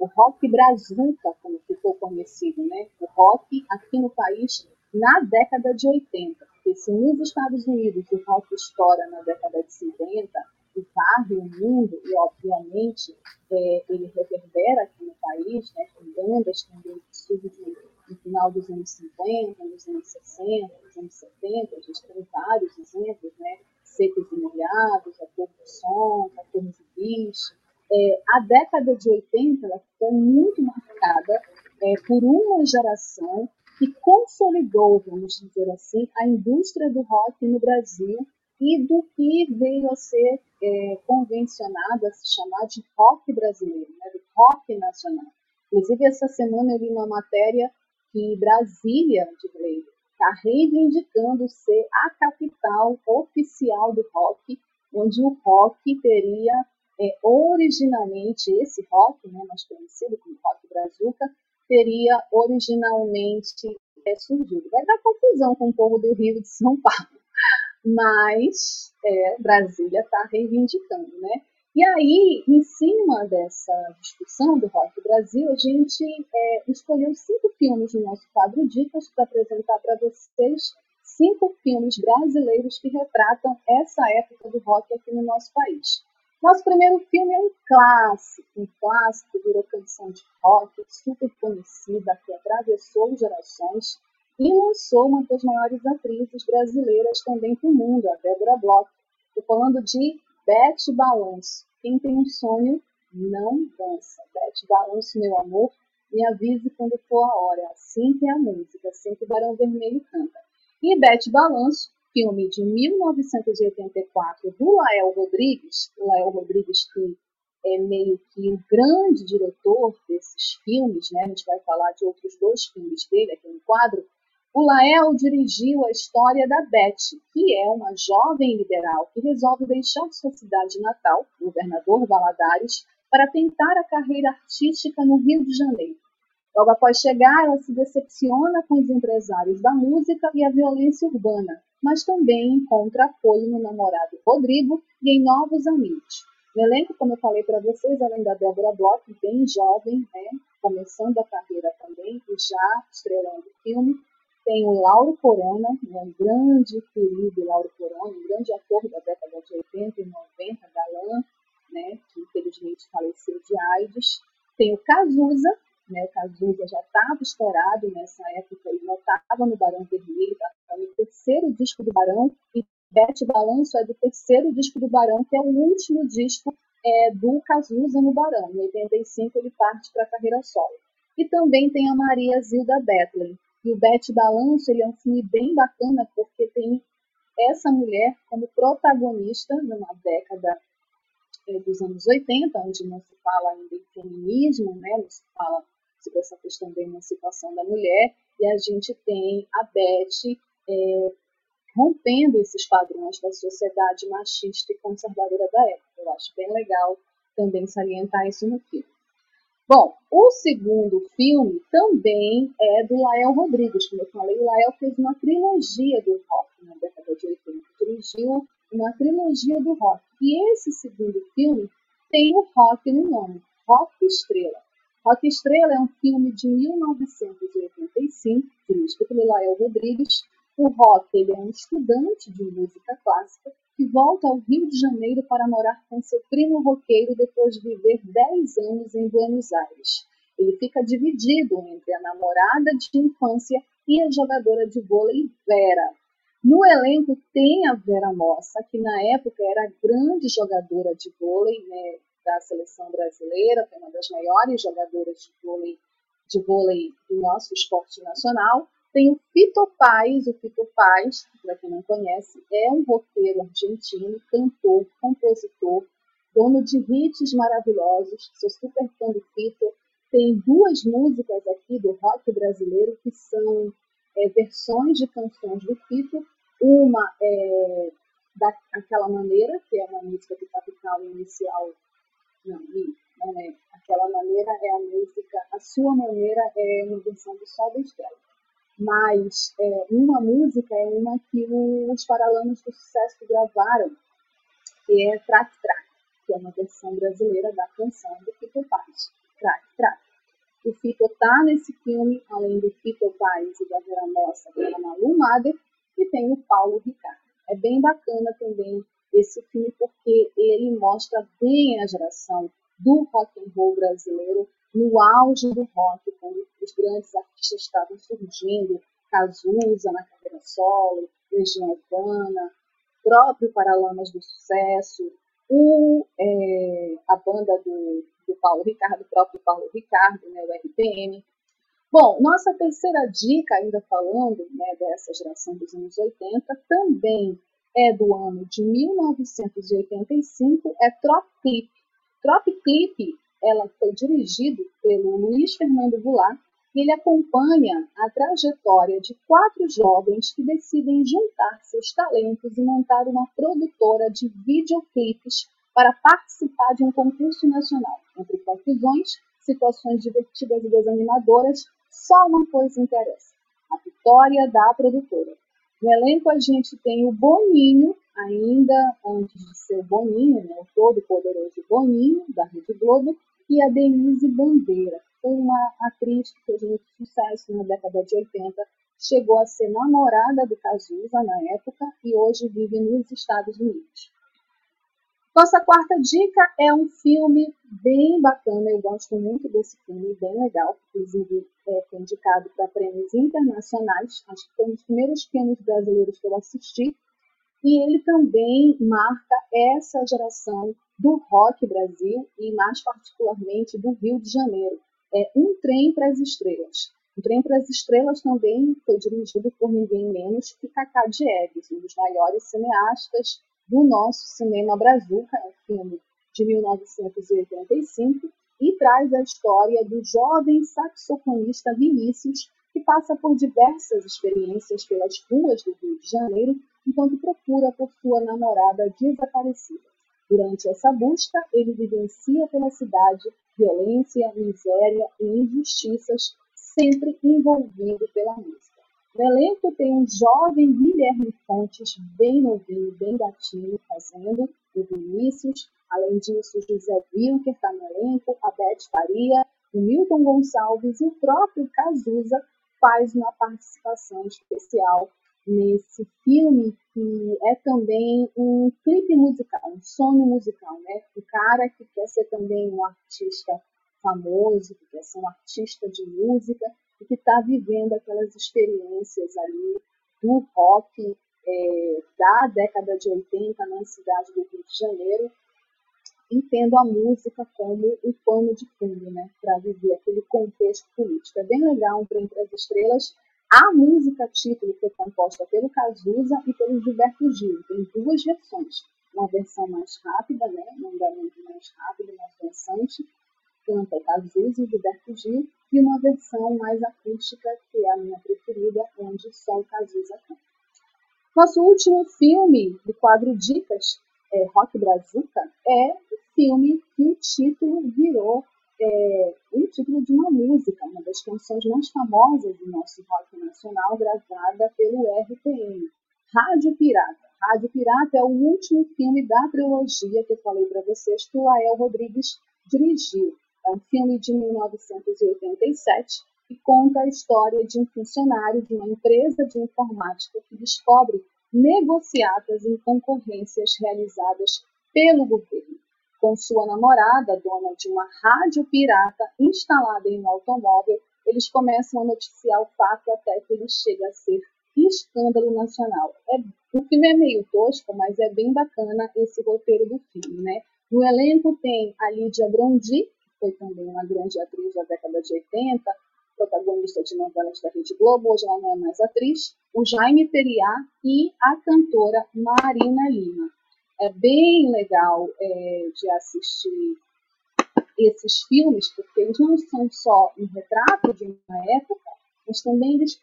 [SPEAKER 2] o rock brazuca, como ficou conhecido, né? O rock aqui no país na década de 80. Porque se nos Estados Unidos o rock estoura na década de 50, e varre o mundo, e obviamente é, ele reverbera aqui no país, né, com bandas também que surgem no final dos anos 50, nos anos 60, nos anos 70, a gente tem vários exemplos, né, Secos e Molhados, A Cor do Som, Cachorros e Bicho, é, a década de 80 ela foi muito marcada é, por uma geração que consolidou, vamos dizer assim, a indústria do rock no Brasil e do que veio a ser é, convencionado a se chamar de rock brasileiro, né, rock nacional. Inclusive, essa semana eu li uma matéria que Brasília, de lei, está reivindicando ser a capital oficial do rock, onde o rock teria é, originalmente esse rock, né, mais conhecido como rock brazuca, teria originalmente é, surgido. Vai dar confusão com o povo do Rio de São Paulo, <laughs> mas é, Brasília está reivindicando, né? E aí, em cima dessa discussão do Rock Brasil, a gente é, escolheu cinco filmes no nosso quadro Dicas para apresentar para vocês cinco filmes brasileiros que retratam essa época do rock aqui no nosso país. Nosso primeiro filme é um clássico, um clássico virou canção de rock, super conhecida, que atravessou gerações e lançou uma das maiores atrizes brasileiras também para o mundo, a Débora Bloch. Estou falando de Bete Balanço. Quem tem um sonho, não dança. Bete Balanço, meu amor, me avise quando for a hora. Assim que é a música, assim que o Barão Vermelho canta. E Bete Balanço filme de 1984 do Lael Rodrigues, o Lael Rodrigues que é meio que o grande diretor desses filmes, né? A gente vai falar de outros dois filmes dele aqui no quadro. O Lael dirigiu a história da Beth, que é uma jovem liberal que resolve deixar sua cidade natal, Governador Valadares, para tentar a carreira artística no Rio de Janeiro. Logo após chegar, ela se decepciona com os empresários da música e a violência urbana, mas também encontra apoio no namorado Rodrigo e em novos amigos. No elenco, como eu falei para vocês, além da Débora Bloch, bem jovem, né, começando a carreira também e já estrelando o filme, tem o Lauro Corona, né, um grande querido Lauro Corona, um grande ator da década de 80 e 90, galã, né, que infelizmente faleceu de AIDS. Tem o Cazuza, né, o Cazuza já estava estourado nessa época, ele não estava no Barão Vermelho, estava no terceiro disco do Barão, e Bete Balanço é do terceiro disco do Barão, que é o último disco é, do Cazuza no Barão. Em 85 ele parte para a carreira solo. E também tem a Maria Zilda Bethlen. E o Bete Balanço ele é um filme bem bacana porque tem essa mulher como protagonista numa década é, dos anos 80, onde não se fala ainda em feminismo, né, não se fala sobre essa questão da emancipação da mulher, e a gente tem a Beth é, rompendo esses padrões da sociedade machista e conservadora da época. Eu acho bem legal também salientar isso no filme. Bom, o segundo filme também é do Lael Rodrigues. Como eu falei, o Lael fez uma trilogia do rock na década de 80. Dirigiu uma trilogia do rock. E esse segundo filme tem o rock no nome, Rock Estrela. Rock Estrela é um filme de 1985, dirigido pelo Lael Rodrigues. O Rock ele é um estudante de música clássica que volta ao Rio de Janeiro para morar com seu primo roqueiro depois de viver 10 anos em Buenos Aires. Ele fica dividido entre a namorada de infância e a jogadora de vôlei Vera. No elenco tem a Vera Mossa, que na época era grande jogadora de vôlei, né, da seleção brasileira, foi uma das maiores jogadoras de vôlei, de vôlei do nosso esporte nacional. Tem o Fito Paz, o Fito Paz, para quem não conhece, é um roqueiro argentino, cantor, compositor, dono de hits maravilhosos, sou super fã do Fito. Tem duas músicas aqui do rock brasileiro que são é, versões de canções do Fito. Uma é daquela maneira, que é uma música do capital inicial não, não é. Aquela maneira é a música, a sua maneira é uma versão do Sol da Estrela. Mas é, uma música é uma que os Paralamas do Sucesso gravaram, que é Track Track, que é uma versão brasileira da canção do Fito Paz. Track Track. O Fito tá nesse filme, além do Fito Paz e da Vera Mossa, tem a Malu Mader e tem o Paulo Ricardo. É bem bacana também esse filme porque ele mostra bem a geração do rock and roll brasileiro no auge do rock, quando os grandes artistas estavam surgindo, Cazuza na carreira solo, Legião Urbana, próprio Paralamas do Sucesso, o, é, a banda do, Paulo Ricardo, próprio Paulo Ricardo, né, o RPM. Bom, nossa terceira dica, ainda falando né, dessa geração dos anos 80, também é do ano de 1985, é Trop Clip. Trop Clip, ela foi dirigido pelo Luiz Fernando Goulart, ele acompanha a trajetória de quatro jovens que decidem juntar seus talentos e montar uma produtora de videoclipes para participar de um concurso nacional. Entre confusões, situações divertidas e desanimadoras, só uma coisa interessa: a vitória da produtora. No elenco a gente tem o Boninho, ainda antes de ser Boninho, né, o todo-poderoso Boninho, da Rede Globo, e a Denise Bandeira, uma atriz que fez muito sucesso na década de 80, chegou a ser namorada do Cazuza na época e hoje vive nos Estados Unidos. Nossa quarta dica é um filme bem bacana, eu gosto muito desse filme, bem legal, inclusive é, foi indicado para prêmios internacionais, acho que foi um dos primeiros filmes brasileiros que eu assisti, e ele também marca essa geração do rock Brasil e mais particularmente do Rio de Janeiro. É Um Trem para as Estrelas. O Trem para as Estrelas também foi dirigido por ninguém menos que Cacá Diegues, um dos maiores cineastas do nosso cinema brazuca, é um filme de 1985, e traz a história do jovem saxofonista Vinícius, que passa por diversas experiências pelas ruas do Rio de Janeiro enquanto procura por sua namorada desaparecida. Durante essa busca, ele vivencia pela cidade violência, miséria e injustiças, sempre envolvido pela música. No elenco tem um jovem Guilherme Fontes, bem novinho, bem gatinho, fazendo o Vinícius. Além disso, José Wilker está no elenco, a Beth Faria, o Milton Gonçalves e o próprio Cazuza faz uma participação especial nesse filme que é também um clipe musical, um sonho musical, né? O cara que quer ser também um artista famoso, que quer ser um artista de música e que está vivendo aquelas experiências ali do rock é, da década de 80 na cidade do Rio de Janeiro e tendo a música como o pano de fundo, né? Para viver aquele contexto político. É bem legal um Trem para as Estrelas a música título foi composta pelo Cazuza e pelo Gilberto Gil. Tem duas versões. Uma versão mais rápida, né? um andamento mais rápido, mais dançante, canta Cazuza e Gilberto Gil, e uma versão mais acústica, que é a minha preferida, onde só o Cazuza canta. Nosso último filme do quadro Dicas, é, Rock Brazuca, é o filme que o título virou é, o título de uma música, uma das canções mais famosas do nosso rock nacional, gravada pelo RPM, Rádio Pirata. Rádio Pirata é o último filme da trilogia que eu falei para vocês que o Lael Rodrigues dirigiu. É um filme de 1987 que conta a história de um funcionário de uma empresa de informática que descobre negociatas em concorrências realizadas pelo governo com sua namorada, dona de uma rádio pirata instalada em um automóvel, eles começam a noticiar o fato até que ele chega a ser escândalo nacional. É, o filme é meio tosco, mas é bem bacana esse roteiro do filme, né? No elenco tem a Lídia Brondi, foi também uma grande atriz da década de 80, protagonista de novelas da Rede Globo, hoje ela não é mais atriz, o Jaime Periá e a cantora Marina Lima é bem legal é, de assistir esses filmes, porque eles não são só um retrato de uma época, mas também eles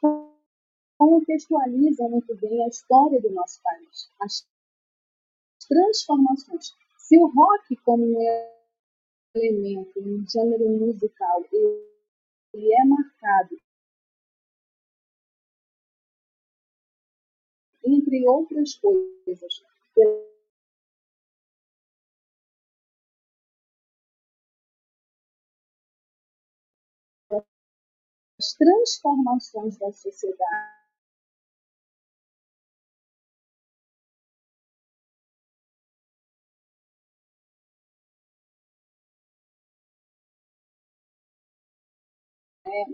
[SPEAKER 2] contextualizam muito bem a história do nosso país, as transformações. Se o rock, como um elemento, um gênero musical, ele é marcado entre outras coisas, as transformações da sociedade. É,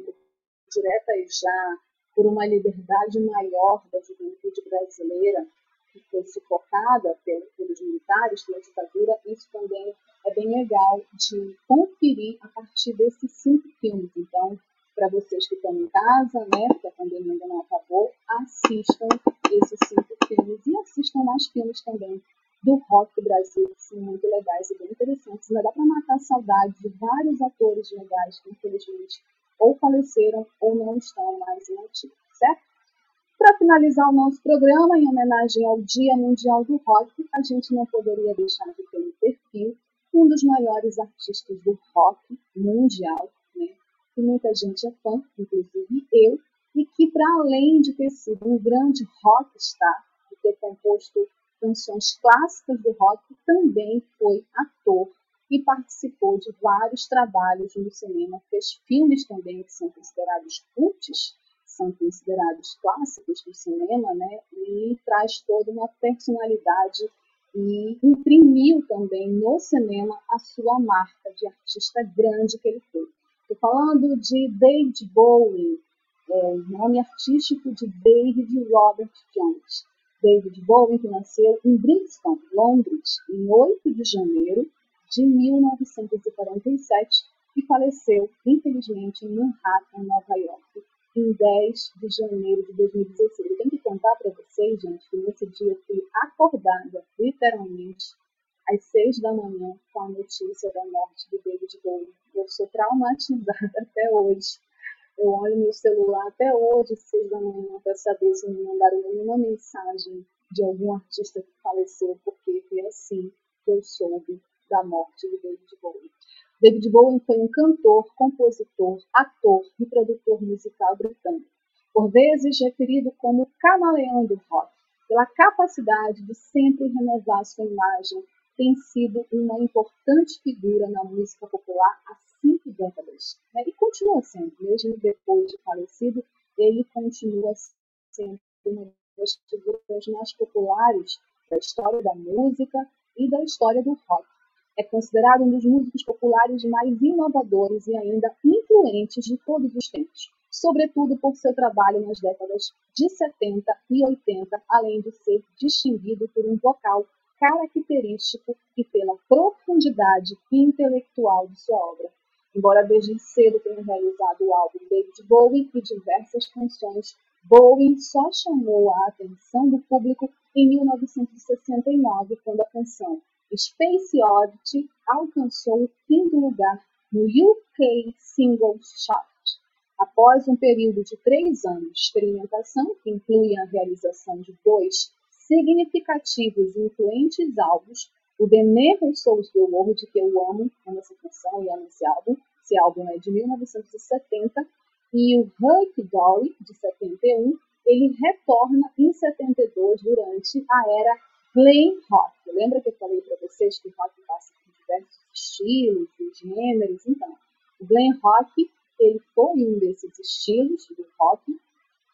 [SPEAKER 2] direta e já por uma liberdade maior da juventude brasileira, que foi sufocada pelos militares, pela ditadura, isso também é bem legal de conferir a partir desses cinco filmes. Então, para vocês que estão em casa, né, porque a pandemia ainda não acabou, assistam esses cinco filmes e assistam mais filmes também do rock do Brasil, que são muito legais e bem interessantes. Ainda dá para matar saudade de vários atores legais que, infelizmente, ou faleceram ou não estão mais em ativo, certo? Para finalizar o nosso programa, em homenagem ao Dia Mundial do Rock, a gente não poderia deixar de ter um perfil um dos maiores artistas do rock mundial, né? que muita gente é fã, inclusive eu, e que, para além de ter sido um grande rockstar, de ter composto canções clássicas do rock, também foi ator e participou de vários trabalhos no cinema, fez filmes também que são considerados cultos, são considerados clássicos do cinema, né? E traz toda uma personalidade e imprimiu também no cinema a sua marca de artista grande que ele foi. Estou falando de David Bowie, é, nome artístico de David Robert Jones. David Bowie, que nasceu em Brixton, Londres, em 8 de janeiro de 1947 e faleceu, infelizmente, em Manhattan, Nova York, em 10 de janeiro de 2016. Eu tenho que contar para vocês, gente, que nesse dia eu fui acordada, literalmente, às 6 da manhã, com a notícia da morte de David Bowie. Eu sou traumatizada <laughs> até hoje. Eu olho meu celular até hoje, às 6 da manhã, para saber se me mandaram nenhuma mensagem de algum artista que faleceu, porque foi assim que eu soube da morte de David Bowie. David Bowie foi um cantor, compositor, ator e produtor musical britânico, por vezes referido como camaleão do rock, pela capacidade de sempre renovar sua imagem, tem sido uma importante figura na música popular há cinco décadas. Né? E continua sendo, mesmo depois de falecido, ele continua sendo uma das figuras mais populares da história da música e da história do rock. É considerado um dos músicos populares mais inovadores e ainda influentes de todos os tempos, sobretudo por seu trabalho nas décadas de 70 e 80, além de ser distinguido por um vocal característico e pela profundidade intelectual de sua obra. Embora desde cedo tenha realizado o álbum David Bowie e diversas canções, Bowie só chamou a atenção do público em 1969, quando a canção Space Oddity alcançou o quinto lugar no UK Singles Chart. Após um período de três anos de experimentação, que inclui a realização de dois significativos e influentes álbuns, o Never Souls the World, que eu amo, amo essa canção e amo esse álbum, esse álbum é de 1970, e o Huck Dory, de 71, ele retorna em 72 durante a era glam rock. Lembra que eu falei para vocês que rock passa por diversos estilos e gêneros? Então, o glam rock ele foi um desses estilos do rock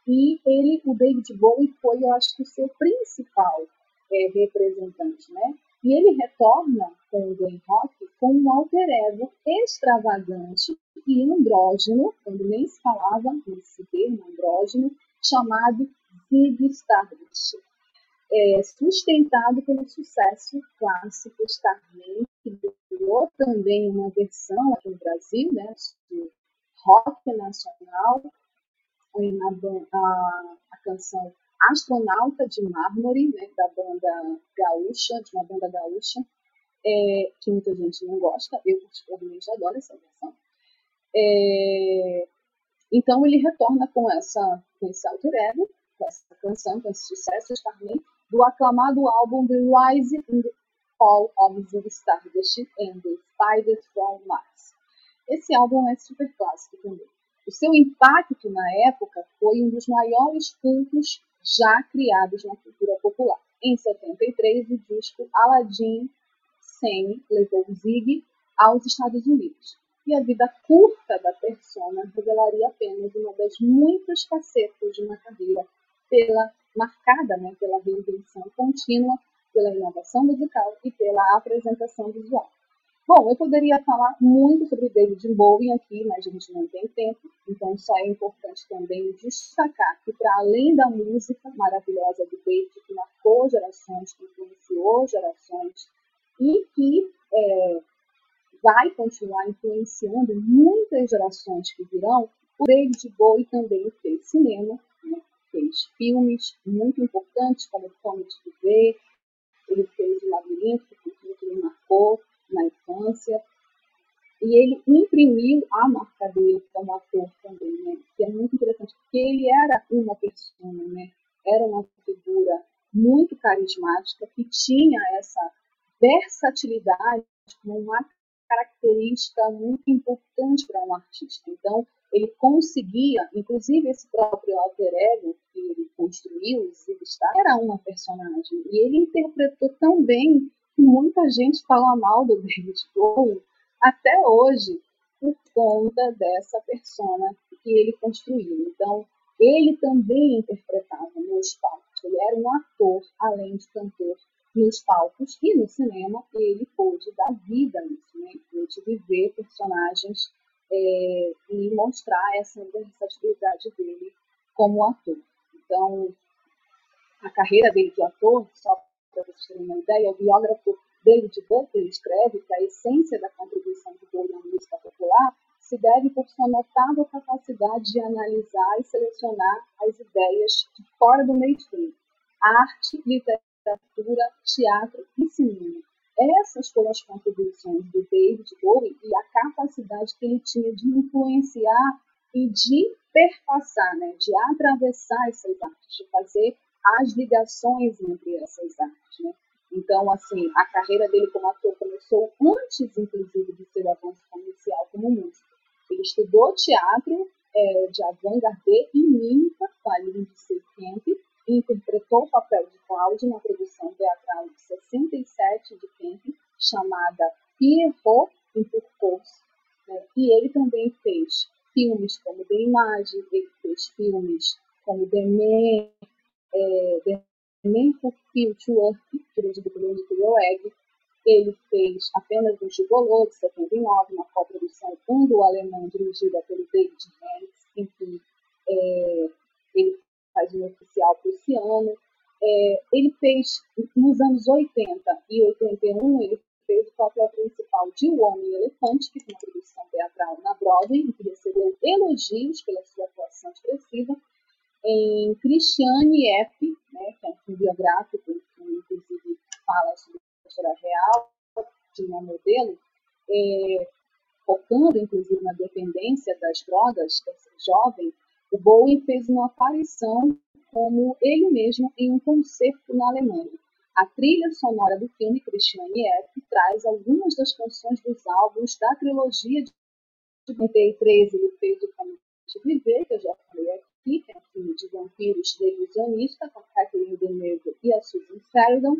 [SPEAKER 2] e ele, o David Bowie foi, eu acho que o seu principal é, representante, né? E ele retorna com o glam rock com um alter ego extravagante e andrógeno, quando nem se falava nesse termo andrógeno, chamado Ziggy Stardust é, sustentado pelo sucesso clássico Starman, que ganhou também uma versão aqui no Brasil, né, de rock nacional, na, a, a canção Astronauta de Mármore, né, da banda gaúcha, de uma banda gaúcha, é, que muita gente não gosta, eu particularmente adoro essa versão. É, então ele retorna com essa com esse alter ego, com essa canção, com esse sucesso, Starman, do aclamado álbum The Rise and Fall of the Stardust and the Spiders from Mars. Esse álbum é super clássico também. O seu impacto na época foi um dos maiores cultos já criados na cultura popular. Em 73, o disco Aladdin Sane levou Zig aos Estados Unidos. E a vida curta da persona revelaria apenas uma das muitas facetas de uma carreira pela marcada né, pela reinvenção contínua, pela inovação musical e pela apresentação visual. Bom, eu poderia falar muito sobre David Bowie aqui, mas a gente não tem tempo, então só é importante também destacar que, para além da música maravilhosa do David, que marcou gerações, que influenciou gerações e que é, vai continuar influenciando muitas gerações que virão, o David Bowie também fez cinema? Fez filmes muito importantes, como Fome de Viver, ele fez O Labirinto, que me marcou na infância. E ele imprimiu a marca dele como ator também, né? Que é muito interessante, porque ele era uma pessoa, né? Era uma figura muito carismática que tinha essa versatilidade como uma característica muito importante para um artista. Então, ele conseguia, inclusive esse próprio alter ego que ele construiu, Zigzag, era uma personagem. E ele interpretou tão bem que muita gente fala mal do David Bowie até hoje por conta dessa persona que ele construiu. Então, ele também interpretava nos palcos. Ele era um ator, além de cantor, nos palcos e no cinema, ele pôde dar vida nisso, né? Pôde viver personagens é, e mostrar essa versatilidade dele como ator. Então, a carreira dele de ator, só para vocês terem uma ideia, o biógrafo David Butler escreve que a essência da contribuição de Bowie na música popular se deve por sua notável capacidade de analisar e selecionar as ideias de fora do mainstream, arte, literatura, teatro e cinema essas foram as contribuições do David Bowie e a capacidade que ele tinha de influenciar e de perpassar, né, de atravessar essas artes, de fazer as ligações entre essas artes. Né? Então, assim, a carreira dele como ator começou antes, inclusive, de ser avanço comercial como músico. Ele estudou teatro é, de avant-garde e mímica com a Lindsay Seikemp, interpretou o papel de Cláudio na produção teatral de 67 de Kemp, chamada Pierrot em Turcos. Né? E ele também fez filmes como The Image, ele fez filmes como The Man, é, The Man for Future, dirigido pelo Nicolau Egg. Ele fez apenas um Gigolô, de 79, uma coprodução anglo-alemã dirigida pelo David Hens. Enfim, é, ele um oficial prussiano. É, ele fez, nos anos 80 e 81, ele fez o papel principal de O Homem Elefante, que foi uma produção teatral na Broadway, que recebeu elogios pela sua atuação expressiva, em Christiane F., né, que é um filme biográfico, que inclusive fala sobre a história real de uma modelo, é, focando inclusive na dependência das drogas jovem, Bowie fez uma aparição como ele mesmo em um concerto na Alemanha. A trilha sonora do filme Christiane F. traz algumas das canções dos álbuns da trilogia de 93. Ele fez o Como de Viver, que eu já falei aqui, que é um filme de vampiros revisionista, com Catherine Deneuve e a Susan Sarandon.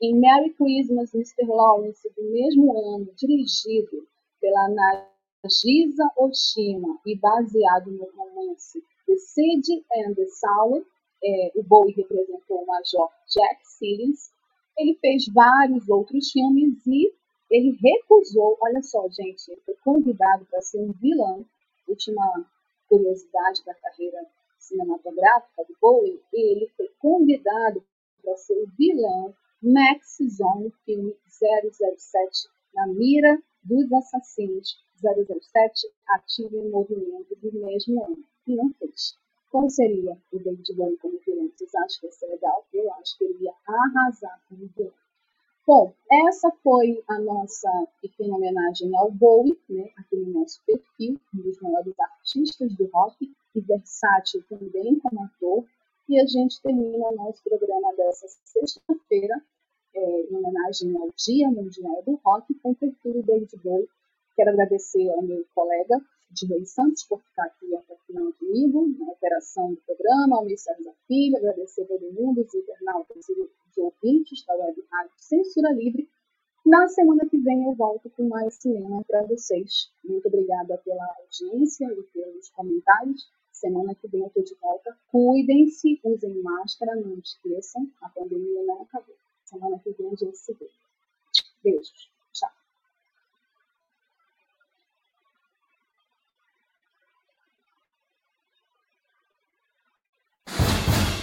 [SPEAKER 2] Em Merry Christmas, Mr. Lawrence, do mesmo ano, dirigido pela Nagisa Oshima e baseado no romance The Sid and the Sour, é, o Bowie representou o Major Jack Simmons. Ele fez vários outros filmes e ele recusou, olha só, gente, ele foi convidado para ser um vilão, última curiosidade da carreira cinematográfica do Bowie, ele foi convidado para ser o vilão Max Zone filme 007, Na Mira dos Assassinos 007, ativo em movimento do mesmo ano e não fez. Como seria o David Bowie como vilão? Vocês acham que ia ser legal? Eu acho que ele ia arrasar como vilão. Bom, essa foi a nossa pequena homenagem ao Bowie, né, aqui no nosso perfil, um dos maiores artistas do rock e versátil também como ator. E a gente termina o nosso programa dessa sexta-feira, é, em homenagem ao Dia Mundial do Rock, com o perfil do David Bowie. Quero agradecer ao meu colega de Santos por ficar aqui até o final comigo, na operação do programa, ao Ministério César Filho, agradecer a todo mundo, os internautas e os ouvintes da Web Rádio Censura Livre. Na semana que vem eu volto com mais cinema para vocês. Muito obrigada pela audiência e pelos comentários. Semana que vem eu estou de volta. Cuidem-se, usem máscara, não esqueçam, a pandemia não acabou. Semana que vem a gente se vê. Beijos.